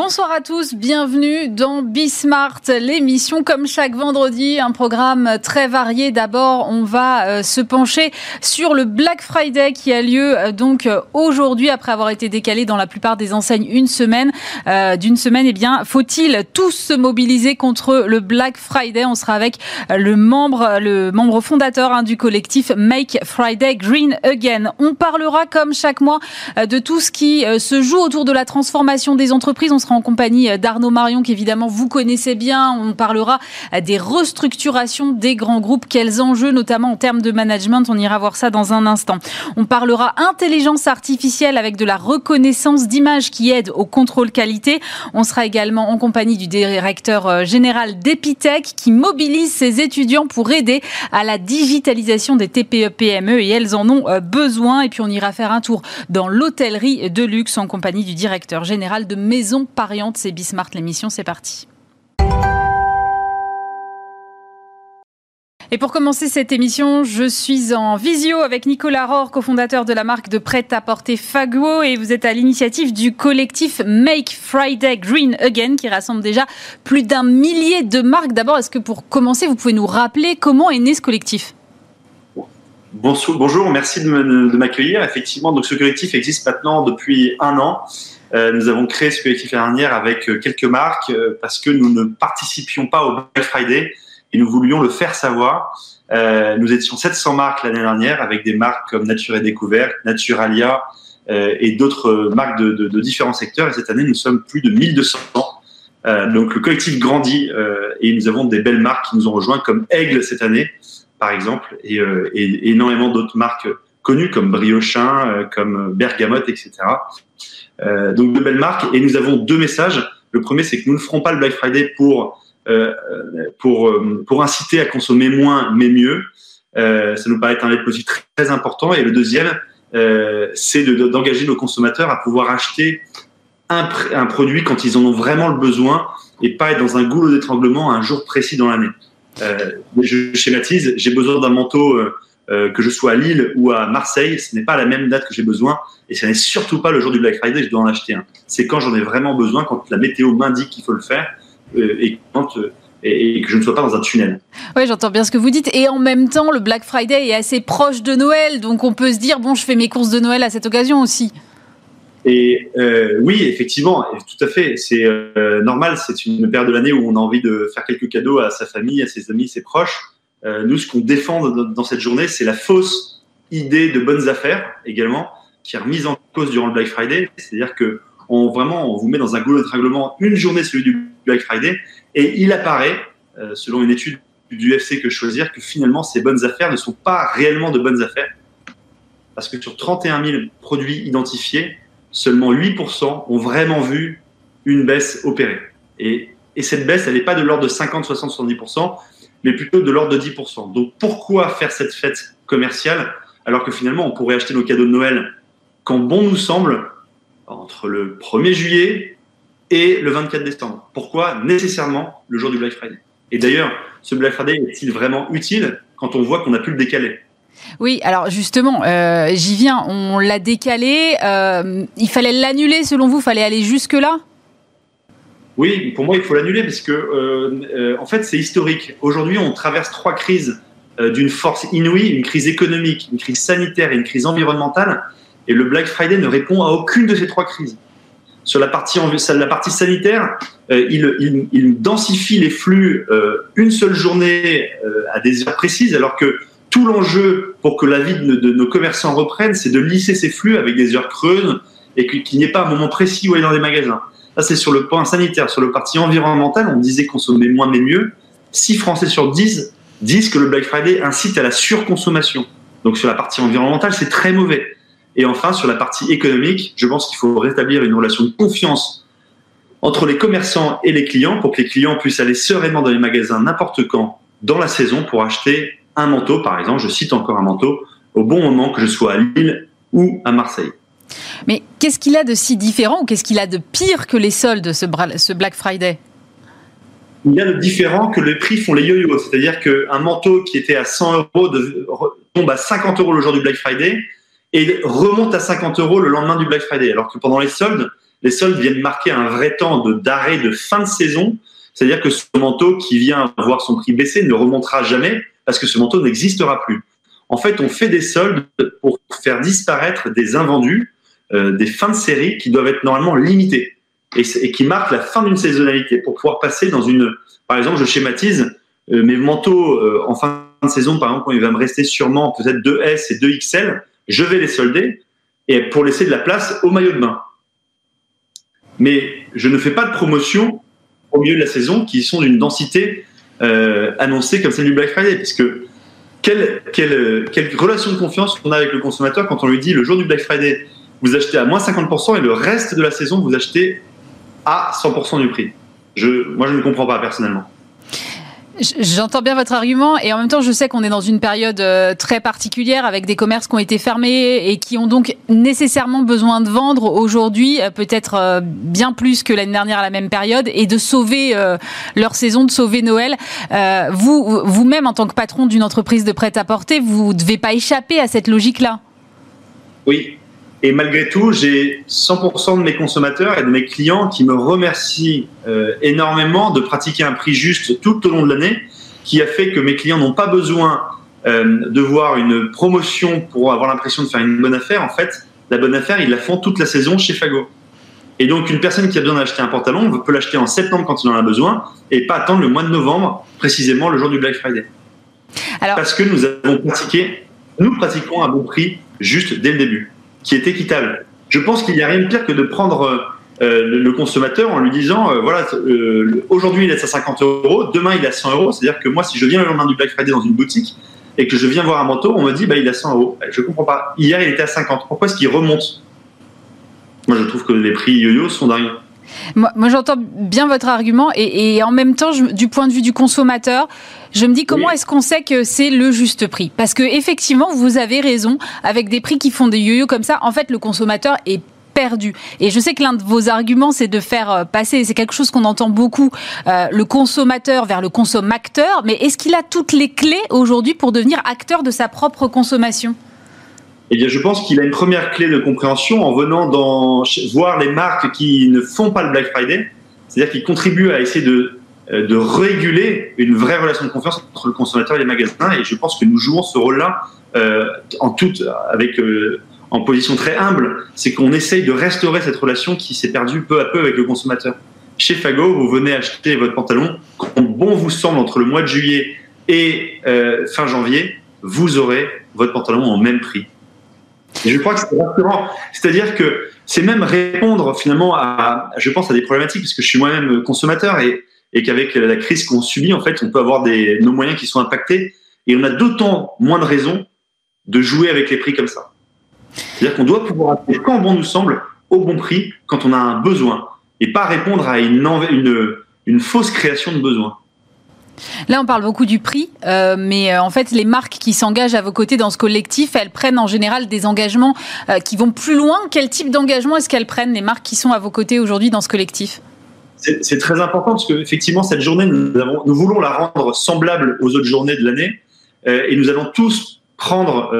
Bonsoir à tous, bienvenue dans Bismart, l'émission comme chaque vendredi, un programme très varié. D'abord, on va euh, se pencher sur le Black Friday qui a lieu euh, donc euh, aujourd'hui après avoir été décalé dans la plupart des enseignes une semaine. D'une semaine, eh bien, faut-il tous se mobiliser contre le Black Friday? On sera avec le membre, le membre fondateur hein, du collectif Make Friday Green Again. On parlera comme chaque mois de tout ce qui se joue autour de la transformation des entreprises en compagnie euh, d'Arnaud Marion, qu'évidemment vous connaissez bien. On parlera euh, des restructurations des grands groupes. Quels enjeux, notamment en termes de management? On ira voir ça dans un instant. On parlera intelligence artificielle avec de la reconnaissance d'images qui aide au contrôle qualité. On sera également en compagnie du directeur euh, général d'Epitech qui mobilise ses étudiants pour aider à la digitalisation des TPE-PME et elles en ont besoin. Et puis on ira faire un tour dans l'hôtellerie de luxe en compagnie du directeur général de Maison Pariante, c'est Bismart l'émission, c'est parti. Et pour commencer cette émission, je suis en visio avec Nicolas Rohr, cofondateur de la marque de prêt-à-porter Fago, et vous êtes à l'initiative du collectif Make Friday Green Again, qui rassemble déjà plus d'un millier de marques. D'abord, est-ce que pour commencer, vous pouvez nous rappeler comment est né ce collectif? Bonjour, merci de m'accueillir. Effectivement, ce collectif existe maintenant depuis un an. Euh, nous avons créé ce collectif l'année dernière avec euh, quelques marques euh, parce que nous ne participions pas au Black Friday et nous voulions le faire savoir. nous étions 700 marques l'année dernière avec des marques comme Nature et Découverte, Naturalia et d'autres marques de, différents secteurs. Et cette année, nous sommes plus de 1200. donc le collectif grandit et nous avons des belles marques qui nous ont rejoints comme Aigle cette année, par exemple, et énormément d'autres marques connues comme Briochin, comme Bergamote, etc. Euh, donc de belles marques. Et nous avons deux messages. Le premier, c'est que nous ne ferons pas le Black Friday pour euh, pour euh, inciter à consommer moins mais mieux. ça nous paraît un leitmotiv très, très important. Et le deuxième, c'est d'engager nos consommateurs à pouvoir acheter un, produit quand ils en ont vraiment le besoin et pas être dans un goulot d'étranglement un jour précis dans l'année. Euh, je schématise, j'ai besoin d'un manteau euh, que je sois à Lille ou à Marseille, ce n'est pas la même date que j'ai besoin et ce n'est surtout pas le jour du Black Friday, je dois en acheter un. C'est quand j'en ai vraiment besoin, quand la météo m'indique qu'il faut le faire euh, et quand euh, et, que je ne sois pas dans un tunnel. Oui, j'entends bien ce que vous dites. Et en même temps, le Black Friday est assez proche de Noël, donc on peut se dire bon, je fais mes courses de Noël à cette occasion aussi. Et oui, effectivement, tout à fait. C'est normal. C'est une période de l'année où on a envie de faire quelques cadeaux à sa famille, à ses amis, ses proches. Euh, nous, ce qu'on défend dans cette journée, c'est la fausse idée de bonnes affaires également, qui est remise en cause durant le Black Friday. C'est-à-dire que on vraiment, on vous met dans un goulot de règlement une journée, celui du Black Friday, et il apparaît, euh, selon une étude du UFC que choisir, que finalement ces bonnes affaires ne sont pas réellement de bonnes affaires, parce que sur 31 000 produits identifiés, seulement 8% ont vraiment vu une baisse opérée. Et, et cette baisse, elle n'est pas de l'ordre de 50, 60, 70%, mais plutôt de l'ordre de 10%. Donc pourquoi faire cette fête commerciale alors que finalement on pourrait acheter nos cadeaux de Noël quand bon nous semble entre le 1er juillet et le 24 décembre? Pourquoi nécessairement le jour du Black Friday? Et d'ailleurs, ce Black Friday est-il vraiment utile quand on voit qu'on a pu le décaler oui, alors justement, euh, j'y viens. On l'a décalé. Euh, il fallait l'annuler, selon vous fallait aller jusque-là? Oui, pour moi, il faut l'annuler parce que, euh, euh, en fait, c'est historique. Aujourd'hui, on traverse trois crises euh, d'une force inouïe une crise économique, une crise sanitaire et une crise environnementale. Et le Black Friday ne répond à aucune de ces trois crises. Sur la partie, sanitaire, il, il, densifie les flux une seule journée à des heures précises, alors que tout l'enjeu pour que la vie de, de nos commerçants reprenne, c'est de lisser ces flux avec des heures creuses et qu'il n'y ait pas un moment précis où aller dans les magasins. Ça, c'est sur le point sanitaire. Sur le parti environnemental, on disait consommer moins mais mieux. 6 Français sur 10 disent que le Black Friday incite à la surconsommation. Donc sur la partie environnementale, c'est très mauvais. Et enfin, sur la partie économique, je pense qu'il faut rétablir une relation de confiance entre les commerçants et les clients pour que les clients puissent aller sereinement dans les magasins n'importe quand dans la saison pour acheter un manteau, par exemple, je cite encore un manteau, au bon moment que je sois à Lille ou à Marseille. Mais qu'est-ce qu'il a de si différent ou qu'est-ce qu'il a de pire que les soldes, ce, Black Friday? Il y a de différent que les prix font les yo-yo. C'est-à-dire qu'un manteau qui était à 100 euros tombe à 50 euros le jour du Black Friday et remonte à 50 euros le lendemain du Black Friday. Alors que pendant les soldes, les soldes viennent marquer un vrai temps de d'arrêt de fin de saison. C'est-à-dire que ce manteau qui vient voir son prix baisser ne remontera jamais parce que ce manteau n'existera plus. En fait, on fait des soldes pour faire disparaître des invendus, euh, des fins de série qui doivent être normalement limitées et, qui marquent la fin d'une saisonnalité pour pouvoir passer dans une. Par exemple, je schématise euh, mes manteaux euh, en fin de saison, par exemple, quand il va me rester sûrement peut-être 2S et 2XL, je vais les solder et pour laisser de la place au maillot de bain. Mais je ne fais pas de promotion au milieu de la saison qui sont d'une densité annoncée comme celle du Black Friday, parce que quelle, quelle, quelle relation de confiance on a avec le consommateur quand on lui dit le jour du Black Friday, vous achetez à moins 50% et le reste de la saison, vous achetez à 100% du prix. Je, moi, je ne comprends pas personnellement. J'entends bien votre argument et en même temps je sais qu'on est dans une période euh, très particulière avec des commerces qui ont été fermés et qui ont donc nécessairement besoin de vendre aujourd'hui euh, peut-être euh, bien plus que l'année dernière à la même période et de sauver leur saison, de sauver Noël. Vous, vous-même en tant que patron d'une entreprise de prêt-à-porter, vous ne devez pas échapper à cette logique-là. Oui, et malgré tout, j'ai 100% de mes consommateurs et de mes clients qui me remercient euh, énormément de pratiquer un prix juste tout au long de l'année, qui a fait que mes clients n'ont pas besoin euh, de voir une promotion pour avoir l'impression de faire une bonne affaire. En fait, la bonne affaire, ils la font toute la saison chez Fago. Et donc, une personne qui a besoin d'acheter un pantalon peut l'acheter en septembre quand il en a besoin et pas attendre le mois de novembre, précisément le jour du Black Friday. Alors... Parce que nous avons pratiqué, nous pratiquons un bon prix juste dès le début qui est équitable. Je pense qu'il n'y a rien de pire que de prendre euh, le, consommateur en lui disant euh, voilà, euh, aujourd'hui il est à 50 euros, demain il est à 100 euros. C'est-à-dire que moi, si je viens le lendemain du Black Friday dans une boutique et que je viens voir un manteau, on me dit bah, il est à 100 euros. Je comprends pas. Hier, il était à 50. Pourquoi est-ce qu'il remonte? Moi, je trouve que les prix yo-yo sont dingues. Moi, j'entends bien votre argument et, en même temps, du point de vue du consommateur, je me dis comment est-ce qu'on sait que c'est le juste prix? Parce que effectivement, vous avez raison, avec des prix qui font des yo-yo comme ça, en fait, le consommateur est perdu. Et je sais que l'un de vos arguments, c'est de faire euh, passer, c'est quelque chose qu'on entend beaucoup, euh, le consommateur vers le consommateur. Mais est-ce qu'il a toutes les clés aujourd'hui pour devenir acteur de sa propre consommation? Eh bien, je pense qu'il a une première clé de compréhension en venant dans, voir les marques qui ne font pas le Black Friday, c'est-à-dire qui contribuent à essayer de, euh, de réguler une vraie relation de confiance entre le consommateur et les magasins. Et je pense que nous jouons ce rôle-là euh, en toute, avec, euh, en position très humble, c'est qu'on essaye de restaurer cette relation qui s'est perdue peu à peu avec le consommateur. Chez Fago, vous venez acheter votre pantalon, quand bon vous semble entre le mois de juillet et euh, fin janvier, vous aurez votre pantalon au même prix. Je crois que c'est rassurant. C'est-à-dire que c'est même répondre finalement à, je pense, à des problématiques, parce que je suis moi-même consommateur et, qu'avec la crise qu'on subit, en fait, on peut avoir nos moyens qui sont impactés et on a d'autant moins de raisons de jouer avec les prix comme ça. C'est-à-dire qu'on doit pouvoir acheter quand bon nous semble, au bon prix, quand on a un besoin, et pas répondre à une, une, une fausse création de besoin. Là, on parle beaucoup du prix, euh, mais euh, en fait, les marques qui s'engagent à vos côtés dans ce collectif, elles prennent en général des engagements euh, qui vont plus loin. Quel type d'engagement est-ce qu'elles prennent, les marques qui sont à vos côtés aujourd'hui dans ce collectif? C'est très important parce qu'effectivement, cette journée, nous, nous, voulons la rendre semblable aux autres journées de l'année et nous allons tous prendre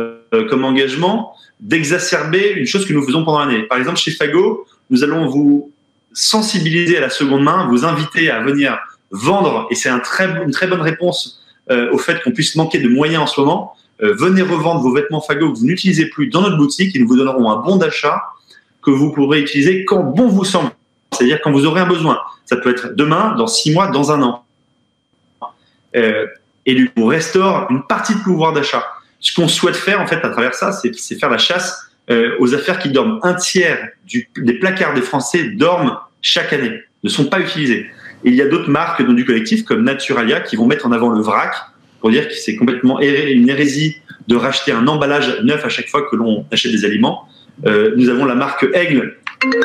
comme engagement d'exacerber une chose que nous faisons pendant l'année. Par exemple, chez Fago, nous allons vous sensibiliser à la seconde main, vous inviter à venir vendre, et c'est une très bonne réponse euh, au fait qu'on puisse manquer de moyens en ce moment, euh, venez revendre vos vêtements Fago que vous n'utilisez plus dans notre boutique et nous vous donnerons un bon d'achat que vous pourrez utiliser quand bon vous semble, c'est-à-dire quand vous aurez un besoin. Ça peut être demain, dans six mois, dans un an. Euh, et du coup, restaure une partie de pouvoir d'achat. Ce qu'on souhaite faire en fait à travers ça, c'est faire la chasse aux affaires qui dorment. Un tiers des placards des Français dorment chaque année, ne sont pas utilisés. Et il y a d'autres marques du collectif comme Naturalia qui vont mettre en avant le vrac pour dire que c'est complètement une hérésie de racheter un emballage neuf à chaque fois que l'on achète des aliments. Euh, nous avons la marque Aigle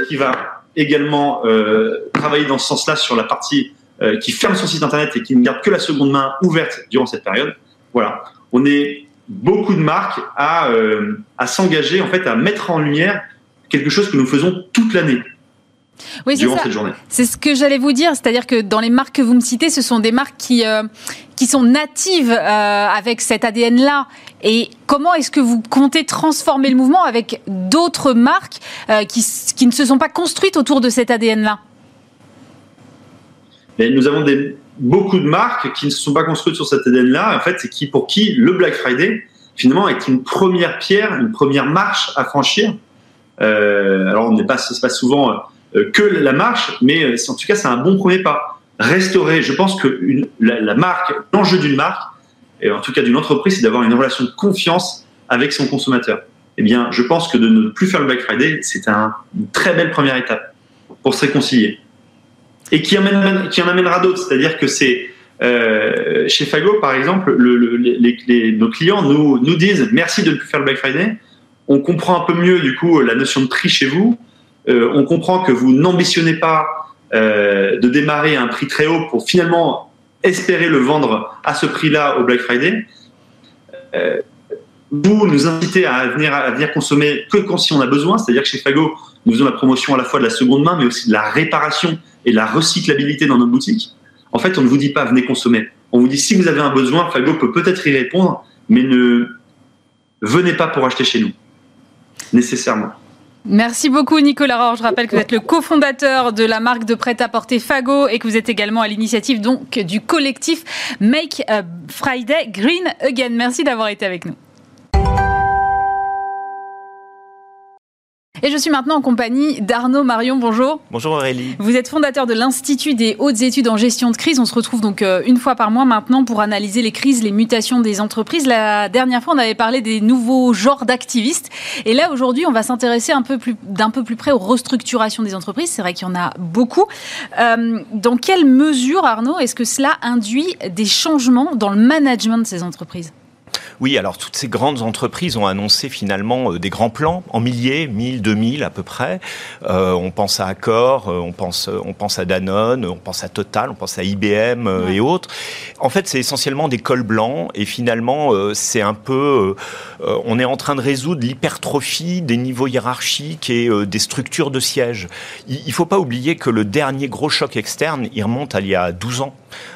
qui va également euh, travailler dans ce sens-là sur la partie euh, qui ferme son site internet et qui ne garde que la seconde main ouverte durant cette période. Voilà, on est beaucoup de marques à, euh, à s'engager en fait à mettre en lumière quelque chose que nous faisons toute l'année. Oui, c'est C'est ce que j'allais vous dire, c'est-à-dire que dans les marques que vous me citez, ce sont des marques qui, euh, qui sont natives euh, avec cet ADN-là Et comment est-ce que vous comptez transformer le mouvement avec d'autres marques qui, qui ne se sont pas construites autour de cet ADN-là nous avons des, beaucoup de marques qui ne se sont pas construites sur cet ADN-là, en fait, c'est qui, pour qui le Black Friday, finalement, est une première pierre, une première marche à franchir. Euh, alors, on n'est pas, pas souvent euh, que la marche, mais euh, en tout cas, c'est un bon premier pas. Restaurer, je pense que la, marque, l'enjeu d'une marque, et en tout cas d'une entreprise, c'est d'avoir une relation de confiance avec son consommateur. Eh bien, je pense que de ne plus faire le Black Friday, c'est un, une très belle première étape pour se réconcilier et qui, en amènera d'autres. C'est-à-dire que c'est euh, chez Fago, par exemple, nos clients nous, nous disent merci de ne plus faire le Black Friday. On comprend un peu mieux du coup la notion de prix chez vous. Euh, on comprend que vous n'ambitionnez pas euh, de démarrer à un prix très haut pour finalement espérer le vendre à ce prix-là au Black Friday. Euh, vous nous incitez à venir, à venir consommer que quand si on a besoin, c'est-à-dire que chez Fago, nous faisons la promotion à la fois de la seconde main, mais aussi de la réparation et la recyclabilité dans nos boutiques. En fait, on ne vous dit pas venez consommer. On vous dit si vous avez un besoin, Fago peut peut-être y répondre, mais ne venez pas pour acheter chez nous, nécessairement. Merci beaucoup Nicolas Rohr. Je rappelle que vous êtes le cofondateur de la marque de prêt-à-porter Fago et que vous êtes également à l'initiative donc du collectif Make Friday Green Again. Merci d'avoir été avec nous. Et je suis maintenant en compagnie d'Arnaud Marion. Bonjour. Bonjour Aurélie. Vous êtes fondateur de l'Institut des hautes études en gestion de crise. On se retrouve donc euh, une fois par mois maintenant pour analyser les crises, les mutations des entreprises. La dernière fois, on avait parlé des nouveaux genres d'activistes. Et là, aujourd'hui, on va s'intéresser un peu plus, d'un peu plus près aux restructurations des entreprises. C'est vrai qu'il y en a beaucoup. Euh, dans quelle mesure, Arnaud, est-ce que cela induit des changements dans le management de ces entreprises? Oui, alors toutes ces grandes entreprises ont annoncé finalement euh, des grands plans en milliers, 1000, 2000 à peu près. Euh, on pense à Accor, euh, on pense, on pense à Danone, on pense à Total, on pense à IBM et autres. En fait, c'est essentiellement des cols blancs et finalement, c'est un peu, on est en train de résoudre l'hypertrophie des niveaux hiérarchiques et des structures de siège. Il ne faut pas oublier que le dernier gros choc externe, il remonte à il y a 12 ans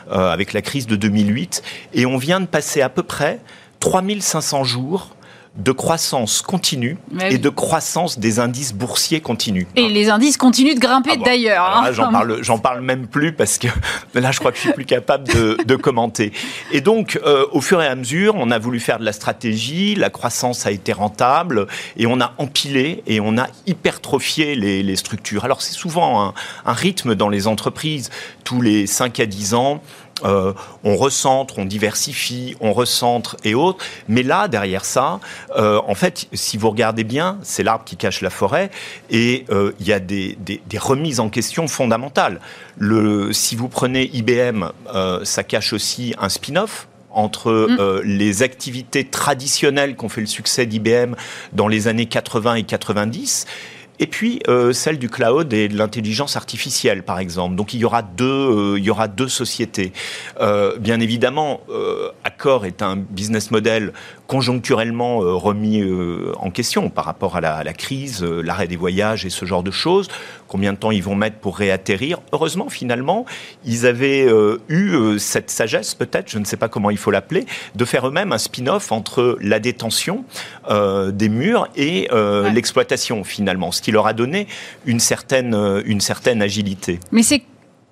avec la crise de 2008 et on vient de passer à peu près 3500 jours de croissance continue et de croissance des indices boursiers continus. Et les indices continuent de grimper ah d'ailleurs. Hein. J'en parle, j'en parle même plus parce que là, je crois que je suis plus capable de, commenter. Et donc, euh, au fur et à mesure, on a voulu faire de la stratégie, la croissance a été rentable et on a empilé et on a hypertrophié les, les structures. Alors, c'est souvent un, un rythme dans les entreprises tous les 5 à 10 ans euh, on recentre, on diversifie, on recentre et autres. Mais là, derrière ça, euh, en fait, si vous regardez bien, c'est l'arbre qui cache la forêt et euh, il y a des, remises en question fondamentales. Le, si vous prenez IBM, ça cache aussi un spin-off entre mm. les activités traditionnelles qui ont fait le succès d'IBM dans les années 80 et 90 et puis euh, celle du cloud et de l'intelligence artificielle, par exemple. Donc il y aura deux, euh, il y aura deux sociétés. Euh, bien évidemment, Accor est un business model conjoncturellement euh, remis euh, en question par rapport à la, à la crise, l'arrêt des voyages et ce genre de choses. Combien de temps ils vont mettre pour réatterrir? Heureusement, finalement, ils avaient eu cette sagesse, peut-être, je ne sais pas comment il faut l'appeler, de faire eux-mêmes un spin-off entre la détention des murs et l'exploitation, finalement qui leur a donné une certaine, euh, une certaine agilité. Mais c'est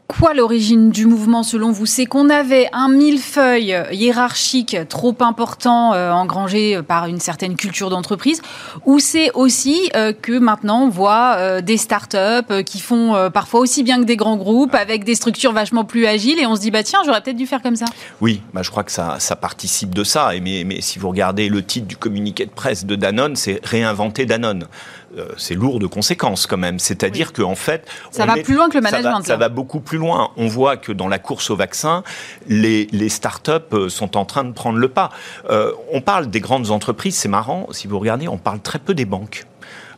quoi l'origine du mouvement selon vous? C'est qu'on avait un millefeuille hiérarchique trop important euh, engrangé par une certaine culture d'entreprise ou c'est aussi euh, que maintenant on voit euh, des startups qui font parfois aussi bien que des grands groupes avec des structures vachement plus agiles et on se dit bah tiens j'aurais peut-être dû faire comme ça. Oui, bah, je crois que ça, participe de ça mais si vous regardez le titre du communiqué de presse de Danone c'est réinventer Danone c'est lourd de conséquences quand même. C'est-à-dire que qu'en fait, ça va plus loin que le management. Ça va, beaucoup plus loin. On voit que dans la course au vaccin, les, les start-up euh, sont en train de prendre le pas. Euh, on parle des grandes entreprises, c'est marrant, si vous regardez, on parle très peu des banques.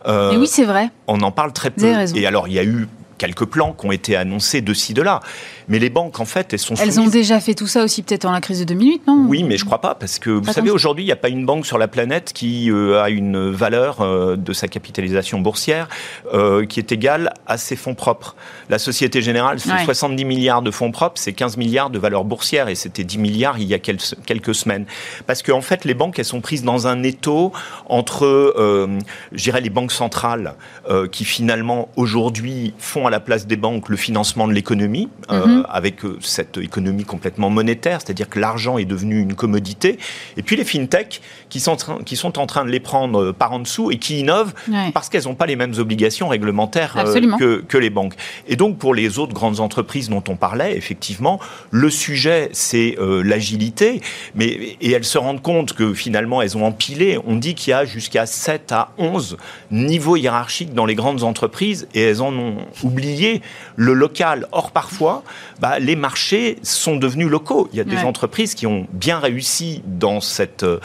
Euh, oui, c'est vrai. On en parle très peu. Et alors, il y a eu quelques plans qui ont été annoncés de ci, de là. Mais les banques, en fait, elles sont Elles ont déjà fait tout ça aussi peut-être dans la crise de 2008, non? Oui, mais je crois pas, parce que vous savez, aujourd'hui, il n'y a pas une banque sur la planète qui euh, a une valeur euh, de sa capitalisation boursière euh, qui est égale à ses fonds propres. La Société Générale, c'est 70 milliards de fonds propres, c'est 15 milliards de valeur boursière, et c'était 10 milliards il y a quelques, semaines. Parce qu'en en fait, les banques, elles sont prises dans un étau entre, je dirais, les banques centrales, qui finalement, aujourd'hui, font à la place des banques le financement de l'économie. Euh, avec euh, cette économie complètement monétaire, c'est-à-dire que l'argent est devenu une commodité. Et puis les fintechs qui sont, qui sont en train de les prendre euh, par en dessous et qui innovent parce qu'elles n'ont pas les mêmes obligations réglementaires que, que, les banques. Et donc pour les autres grandes entreprises dont on parlait, effectivement, le sujet c'est l'agilité, mais et elles se rendent compte que finalement elles ont empilé. On dit qu'il y a jusqu'à 7 à 11 niveaux hiérarchiques dans les grandes entreprises et elles en ont oublié le local. Or parfois, bah, les marchés sont devenus locaux. Il y a des entreprises qui ont bien réussi dans cette euh,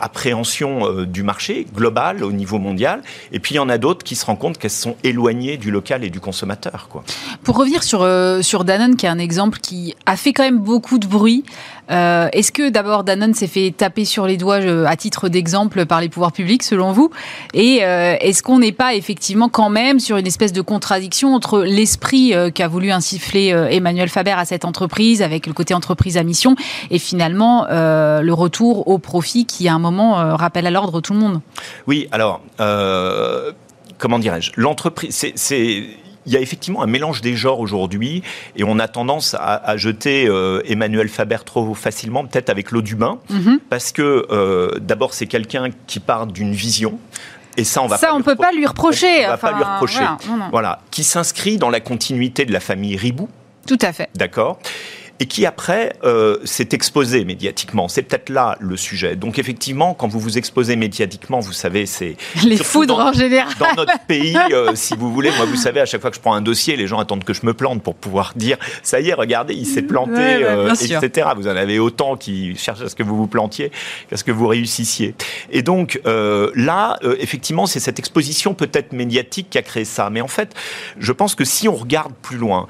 appréhension euh, du marché global au niveau mondial, et puis il y en a d'autres qui se rendent compte qu'elles sont éloignées du local et du consommateur. Quoi. Pour revenir sur, euh, sur Danone, qui est un exemple qui a fait quand même beaucoup de bruit, est-ce que d'abord Danone s'est fait taper sur les doigts à titre d'exemple par les pouvoirs publics, selon vous? Et est-ce qu'on n'est pas effectivement quand même sur une espèce de contradiction entre l'esprit qu'a voulu insuffler Emmanuel Faber à cette entreprise avec le côté entreprise à mission et finalement euh, le retour au profit qui à un moment euh, rappelle à l'ordre tout le monde? Oui, alors euh, comment dirais-je? L'entreprise, c'est il y a effectivement un mélange des genres aujourd'hui et on a tendance à, jeter Emmanuel Faber trop facilement, peut-être avec l'eau du bain, mhm. parce que d'abord c'est quelqu'un qui part d'une vision. Et ça, on va ça, on peut pas lui reprocher. On, va pas lui reprocher. Voilà, qui s'inscrit dans la continuité de la famille Ribou, tout à fait. D'accord et qui après euh, s'est exposé médiatiquement. C'est peut-être là le sujet. Donc effectivement, quand vous vous exposez médiatiquement, vous savez, c'est les foudres en général. Dans notre pays, euh, si vous voulez, moi vous savez, à chaque fois que je prends un dossier, les gens attendent que je me plante pour pouvoir dire ça y est, regardez, il s'est planté, euh, etc. Vous en avez autant qui cherchent à ce que vous vous plantiez qu'à ce que vous réussissiez. Et donc là, effectivement, c'est cette exposition peut-être médiatique qui a créé ça. Mais en fait, je pense que si on regarde plus loin,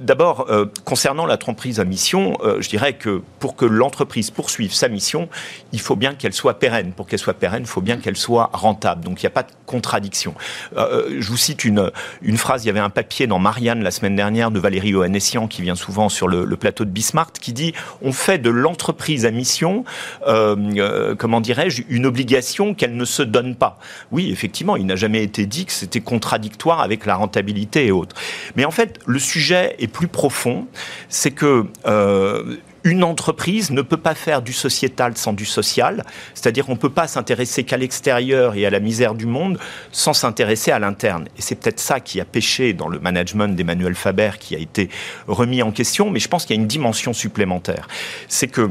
d'abord concernant la entreprise à mission, euh, je dirais que pour que l'entreprise poursuive sa mission, il faut bien qu'elle soit pérenne. Pour qu'elle soit pérenne, il faut bien qu'elle soit rentable. Donc il n'y a pas de contradiction. Euh, je vous cite une, une phrase, il y avait un papier dans Marianne la semaine dernière de Valérie Ohanessian qui vient souvent sur le, plateau de Bismarck qui dit on fait de l'entreprise à mission, euh, comment dirais-je, une obligation qu'elle ne se donne pas. Oui, effectivement, il n'a jamais été dit que c'était contradictoire avec la rentabilité et autres. Mais en fait, le sujet est plus profond. C'est que euh, une entreprise ne peut pas faire du sociétal sans du social, c'est-à-dire qu'on ne peut pas s'intéresser qu'à l'extérieur et à la misère du monde sans s'intéresser à l'interne. Et c'est peut-être ça qui a péché dans le management d'Emmanuel Faber qui a été remis en question, mais je pense qu'il y a une dimension supplémentaire. C'est que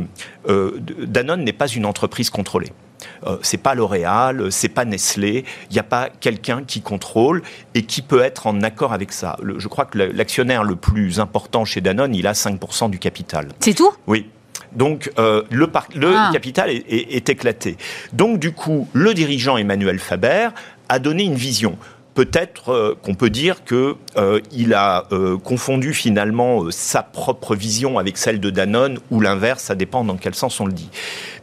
euh, Danone n'est pas une entreprise contrôlée. Euh, c'est pas L'Oréal, c'est pas Nestlé. Il n'y a pas quelqu'un qui contrôle et qui peut être en accord avec ça. je crois que l'actionnaire le plus important chez Danone, il a 5% du capital. C'est tout? Oui. Donc euh, le, le ah. capital est, est, éclaté. Donc du coup, le dirigeant Emmanuel Faber a donné une vision peut-être euh, qu'on peut dire que euh, a euh, confondu finalement sa propre vision avec celle de Danone ou l'inverse, ça dépend dans quel sens on le dit.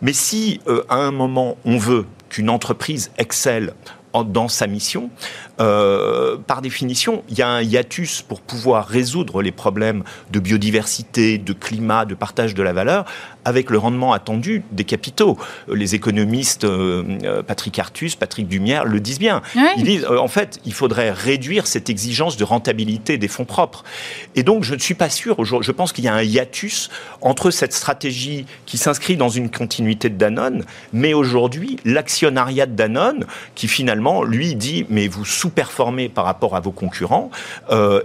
Mais si à un moment on veut qu'une entreprise excelle dans sa mission, par définition, il y a un hiatus pour pouvoir résoudre les problèmes de biodiversité, de climat, de partage de la valeur avec le rendement attendu des capitaux. Les économistes euh, euh, Patrick Artus, Patrick Dumière le disent bien. Ils disent euh, en fait, il faudrait réduire cette exigence de rentabilité des fonds propres. Et donc, je ne suis pas sûr. Je pense qu'il y a un hiatus entre cette stratégie qui s'inscrit dans une continuité de Danone, mais aujourd'hui, l'actionnariat de Danone, qui finalement, lui, dit mais vous sous-performez par rapport à vos concurrents,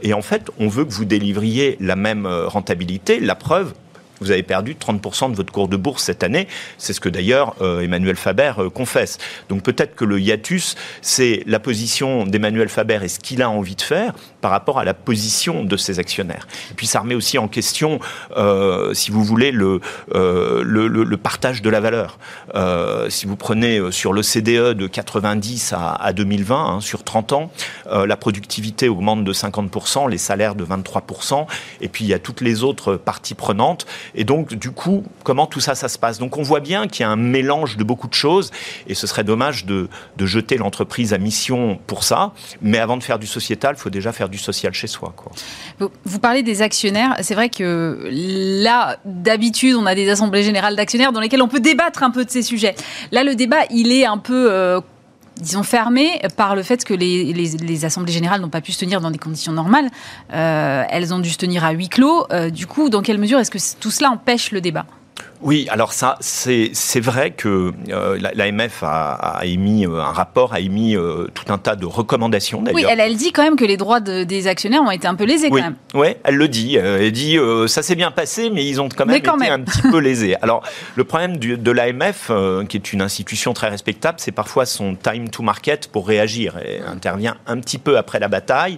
et en fait, on veut que vous délivriez la même rentabilité. La preuve, vous avez perdu 30% de votre cours de bourse cette année. C'est ce que d'ailleurs euh, Emmanuel Faber euh, confesse. Donc peut-être que le hiatus, c'est la position d'Emmanuel Faber et ce qu'il a envie de faire par rapport à la position de ses actionnaires. Et puis ça remet aussi en question, euh, si vous voulez, le, partage de la valeur. si vous prenez sur l'OCDE de 90 à, à 2020, hein, sur 30 ans. la productivité augmente de 50%, les salaires de 23%, et puis il y a toutes les autres parties prenantes. Et donc, du coup, comment tout ça, ça se passe? Donc, on voit bien qu'il y a un mélange de beaucoup de choses, et ce serait dommage de, de jeter l'entreprise à mission pour ça. Mais avant de faire du sociétal, il faut déjà faire du social chez soi. Vous, parlez des actionnaires. C'est vrai que là, d'habitude, on a des assemblées générales d'actionnaires dans lesquelles on peut débattre un peu de ces sujets. Là, le débat, il est un peu... Euh, disons, fermé par le fait que les, les, assemblées générales n'ont pas pu se tenir dans des conditions normales. Euh, elles ont dû se tenir à huis clos. Euh, du coup, dans quelle mesure est-ce que tout cela empêche le débat? Oui, alors ça, c'est vrai que euh, l'AMF a, émis euh, un rapport, a émis euh, tout un tas de recommandations d'ailleurs. Oui, elle, elle dit quand même que les droits des actionnaires ont été un peu lésés oui. quand même. Oui, elle le dit. Elle dit ça s'est bien passé, mais ils ont quand même été un petit peu lésés. Alors, le problème de l'AMF, qui est une institution très respectable, c'est parfois son time to market pour réagir. Elle intervient un petit peu après la bataille.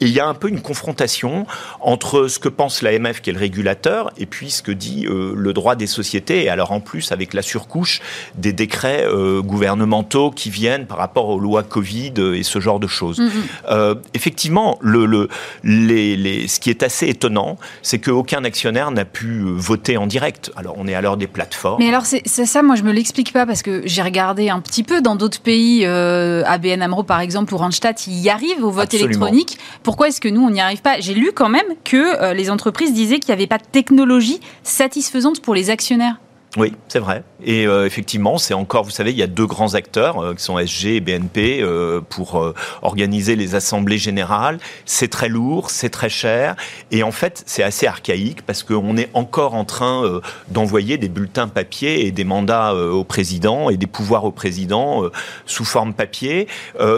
Et il y a un peu une confrontation entre ce que pense l'AMF, qui est le régulateur, et puis ce que dit le droit des sociétés et alors en plus avec la surcouche des décrets euh, gouvernementaux qui viennent par rapport aux lois Covid et ce genre de choses. Mm-hmm. Euh, effectivement, le, le les, les, ce qui est assez étonnant, c'est qu'aucun actionnaire n'a pu voter en direct. Alors on est à l'heure des plateformes. Mais alors c'est ça, moi je me l'explique pas parce que j'ai regardé un petit peu dans d'autres pays, euh, ABN Amro par exemple ou Randstad, il y arrive au vote électronique. Pourquoi est-ce que nous on n'y arrive pas? J'ai lu quand même que les entreprises disaient qu'il n'y avait pas de technologie satisfaisante pour les actionnaires questionnaire oui, c'est vrai. Et euh, effectivement, c'est encore, vous savez, il y a deux grands acteurs euh, qui sont SG et BNP euh, pour organiser les assemblées générales. C'est très lourd, c'est très cher, et en fait, c'est assez archaïque parce qu'on est encore en train d'envoyer des bulletins papier et des mandats au président et des pouvoirs au président sous forme papier.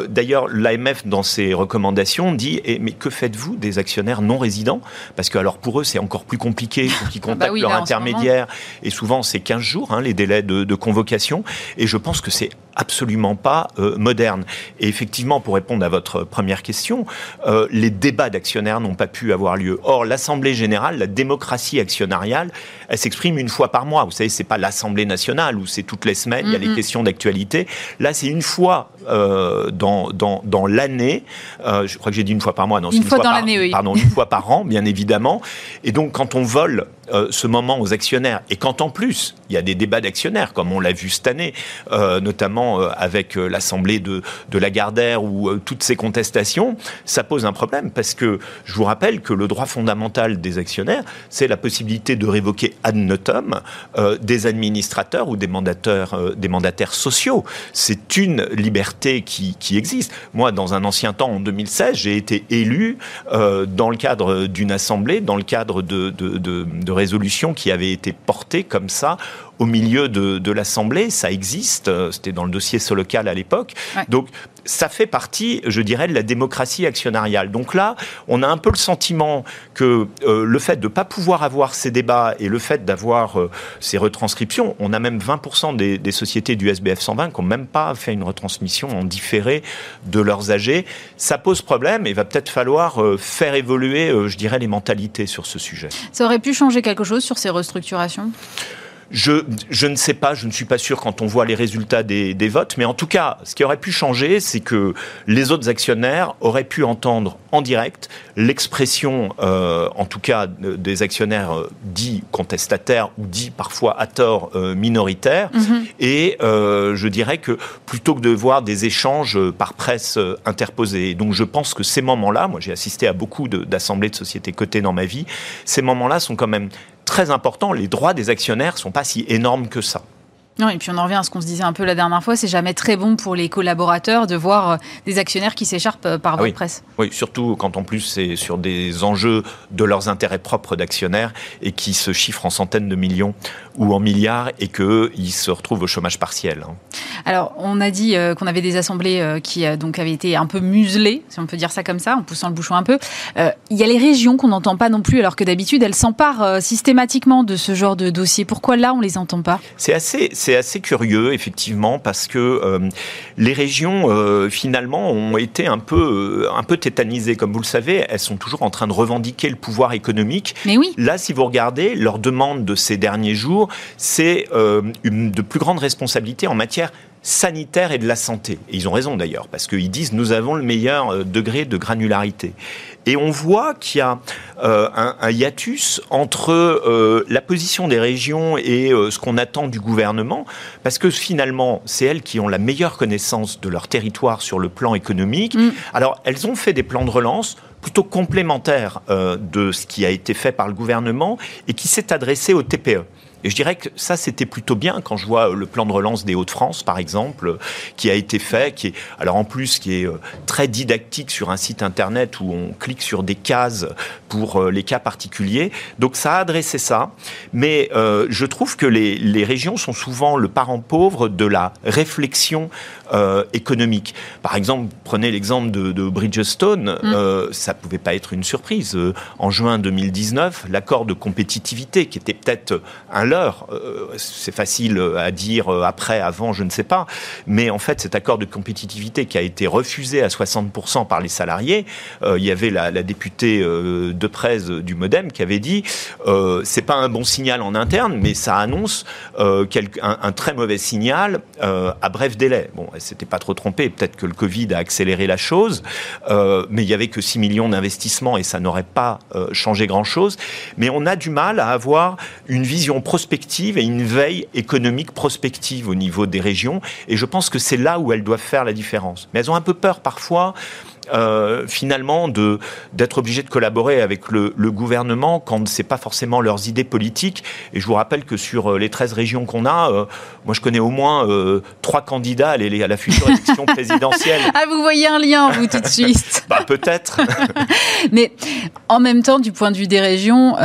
D'ailleurs, l'AMF dans ses recommandations dit eh, mais que faites-vous des actionnaires non résidents? Parce que alors pour eux, c'est encore plus compliqué, faut qu'ils ah bah contactent leur intermédiaire, et souvent c'est 15 jours, hein, les délais de, convocation, et je pense que c'est absolument pas euh, moderne. Et effectivement, pour répondre à votre première question, euh, les débats d'actionnaires n'ont pas pu avoir lieu. Or, l'Assemblée générale, la démocratie actionnariale, elle s'exprime une fois par mois. Vous savez, c'est pas l'Assemblée nationale où c'est toutes les semaines, il y a les questions d'actualité. Là, c'est une fois euh, dans, dans, dans l'année. je crois que j'ai dit une fois par mois. Non, une, fois, dans l'année, oui. Pardon, une fois par an, bien évidemment. Et donc, quand on vole ce moment aux actionnaires, et quand en plus il y a des débats d'actionnaires, comme on l'a vu cette année, euh, notamment euh, avec euh, l'Assemblée de, de Lagardère ou toutes ces contestations, ça pose un problème parce que je vous rappelle que le droit fondamental des actionnaires, c'est la possibilité de révoquer ad notum des administrateurs ou des mandateurs, des mandataires sociaux. C'est une liberté qui, qui, existe. Moi, dans un ancien temps, en 2016, j'ai été élu dans le cadre d'une assemblée, dans le cadre de, de, de résolutions qui avaient été portées comme ça au milieu de, l'Assemblée. Ça existe. Euh, c'était dans le dossier Solocal à l'époque. Donc, ça fait partie, je dirais, de la démocratie actionnariale. Donc là, on a un peu le sentiment que euh, le fait de ne pas pouvoir avoir ces débats et le fait d'avoir euh, ces retranscriptions, on a même 20% des, sociétés du SBF 120 qui n'ont même pas fait une retransmission en différé de leurs AG. Ça pose problème et va peut-être falloir faire évoluer, je dirais, les mentalités sur ce sujet. Ça aurait pu changer quelque chose sur ces restructurations? Je, je, ne sais pas, je ne suis pas sûr quand on voit les résultats des, des votes, mais en tout cas, ce qui aurait pu changer, c'est que les autres actionnaires auraient pu entendre en direct l'expression, euh, en tout cas, des actionnaires euh, dits contestataires ou dits parfois à tort euh, minoritaires. Mhm. Et je dirais que plutôt que de voir des échanges par presse interposés, donc je pense que ces moments-là, moi j'ai assisté à beaucoup d'assemblées de, de sociétés cotées dans ma vie, ces moments-là sont quand même très important, les droits des actionnaires sont pas si énormes que ça. Non, et puis on en revient à ce qu'on se disait un peu la dernière fois, c'est jamais très bon pour les collaborateurs de voir euh, des actionnaires qui s'écharpent euh, par ah votre presse. Oui, surtout quand en plus c'est sur des enjeux de leurs intérêts propres d'actionnaires et qui se chiffrent en centaines de millions ou en milliards et qu'ils se retrouvent au chômage partiel. Hein. Alors, on a dit euh, qu'on avait des assemblées qui donc avaient été un peu muselées, si on peut dire ça comme ça, en poussant le bouchon un peu. Il y a les régions qu'on n'entend pas non plus, alors que d'habitude elles s'emparent systématiquement de ce genre de dossier. Pourquoi là on les entend pas? C'est assez c'est assez curieux, effectivement, parce que euh, les régions, euh, finalement, ont été un peu, euh, un peu tétanisées. Comme vous le savez, elles sont toujours en train de revendiquer le pouvoir économique. Mais oui. Là, si vous regardez, leur demande de ces derniers jours, c'est une de plus grande responsabilité en matière sanitaire et de la santé. Et ils ont raison d'ailleurs, parce qu'ils disent nous avons le meilleur euh, degré de granularité. Et on voit qu'il y a euh, un, hiatus entre euh, la position des régions et ce qu'on attend du gouvernement, parce que finalement, c'est elles qui ont la meilleure connaissance de leur territoire sur le plan économique. Mm. Alors, elles ont fait des plans de relance plutôt complémentaires de ce qui a été fait par le gouvernement et qui s'est adressé aux TPE. Et je dirais que ça, c'était plutôt bien quand je vois le plan de relance des Hauts-de-France, par exemple, qui a été fait, qui est, alors en plus, qui est euh, très didactique sur un site internet où on clique sur des cases pour euh, les cas particuliers. Donc ça a adressé ça. Mais euh, je trouve que les, les, régions sont souvent le parent pauvre de la réflexion économique. Par exemple, prenez l'exemple de, de, Bridgestone, mm. ça pouvait pas être une surprise. En juin 2019, l'accord de compétitivité, qui était peut-être un euh, c'est facile à dire euh, après, avant, je ne sais pas. Mais en fait, cet accord de compétitivité qui a été refusé à 60% par les salariés, euh, il y avait la, députée de presse du Modem qui avait dit c'est pas un bon signal en interne, mais ça annonce un, très mauvais signal à bref délai. Bon, elle s'était pas trop trompée. Peut-être que le Covid a accéléré la chose, mais il y avait que 6 millions d'investissements et ça n'aurait pas changé grand-chose. Mais on a du mal à avoir une vision prospective et une veille économique prospective au niveau des régions. Et je pense que c'est là où elles doivent faire la différence. Mais elles ont un peu peur parfois euh, finalement de d'être obligés de collaborer avec le, gouvernement quand c'est pas forcément leurs idées politiques. Et je vous rappelle que sur euh, les 13 régions qu'on a, euh, moi je connais au moins trois candidats à, à, la future élection présidentielle. Ah, vous voyez un lien, vous, tout de suite Bah peut-être. Mais en même temps, du point de vue des régions,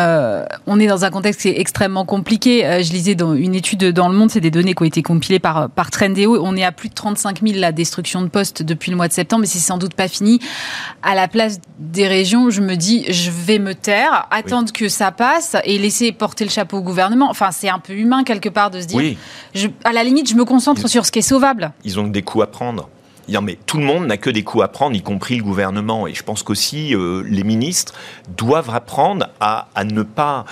on est dans un contexte qui est extrêmement compliqué. je lisais dans une étude dans Le Monde, c'est des données qui ont été compilées par, par Trendéo. On est à plus de 35 000 la destruction de postes depuis le mois de septembre, mais c'est sans doute pas fini à la place des régions, je me dis, je vais me taire, attendre que ça passe et laisser porter le chapeau au gouvernement. Enfin, c'est un peu humain quelque part de se dire, je, à la limite, je me concentre sur ce qui est sauvable. Ils ont des coups à prendre. Non, mais tout le monde n'a que des coups à prendre, y compris le gouvernement. Et je pense qu'aussi euh, les ministres doivent apprendre à, à ne pas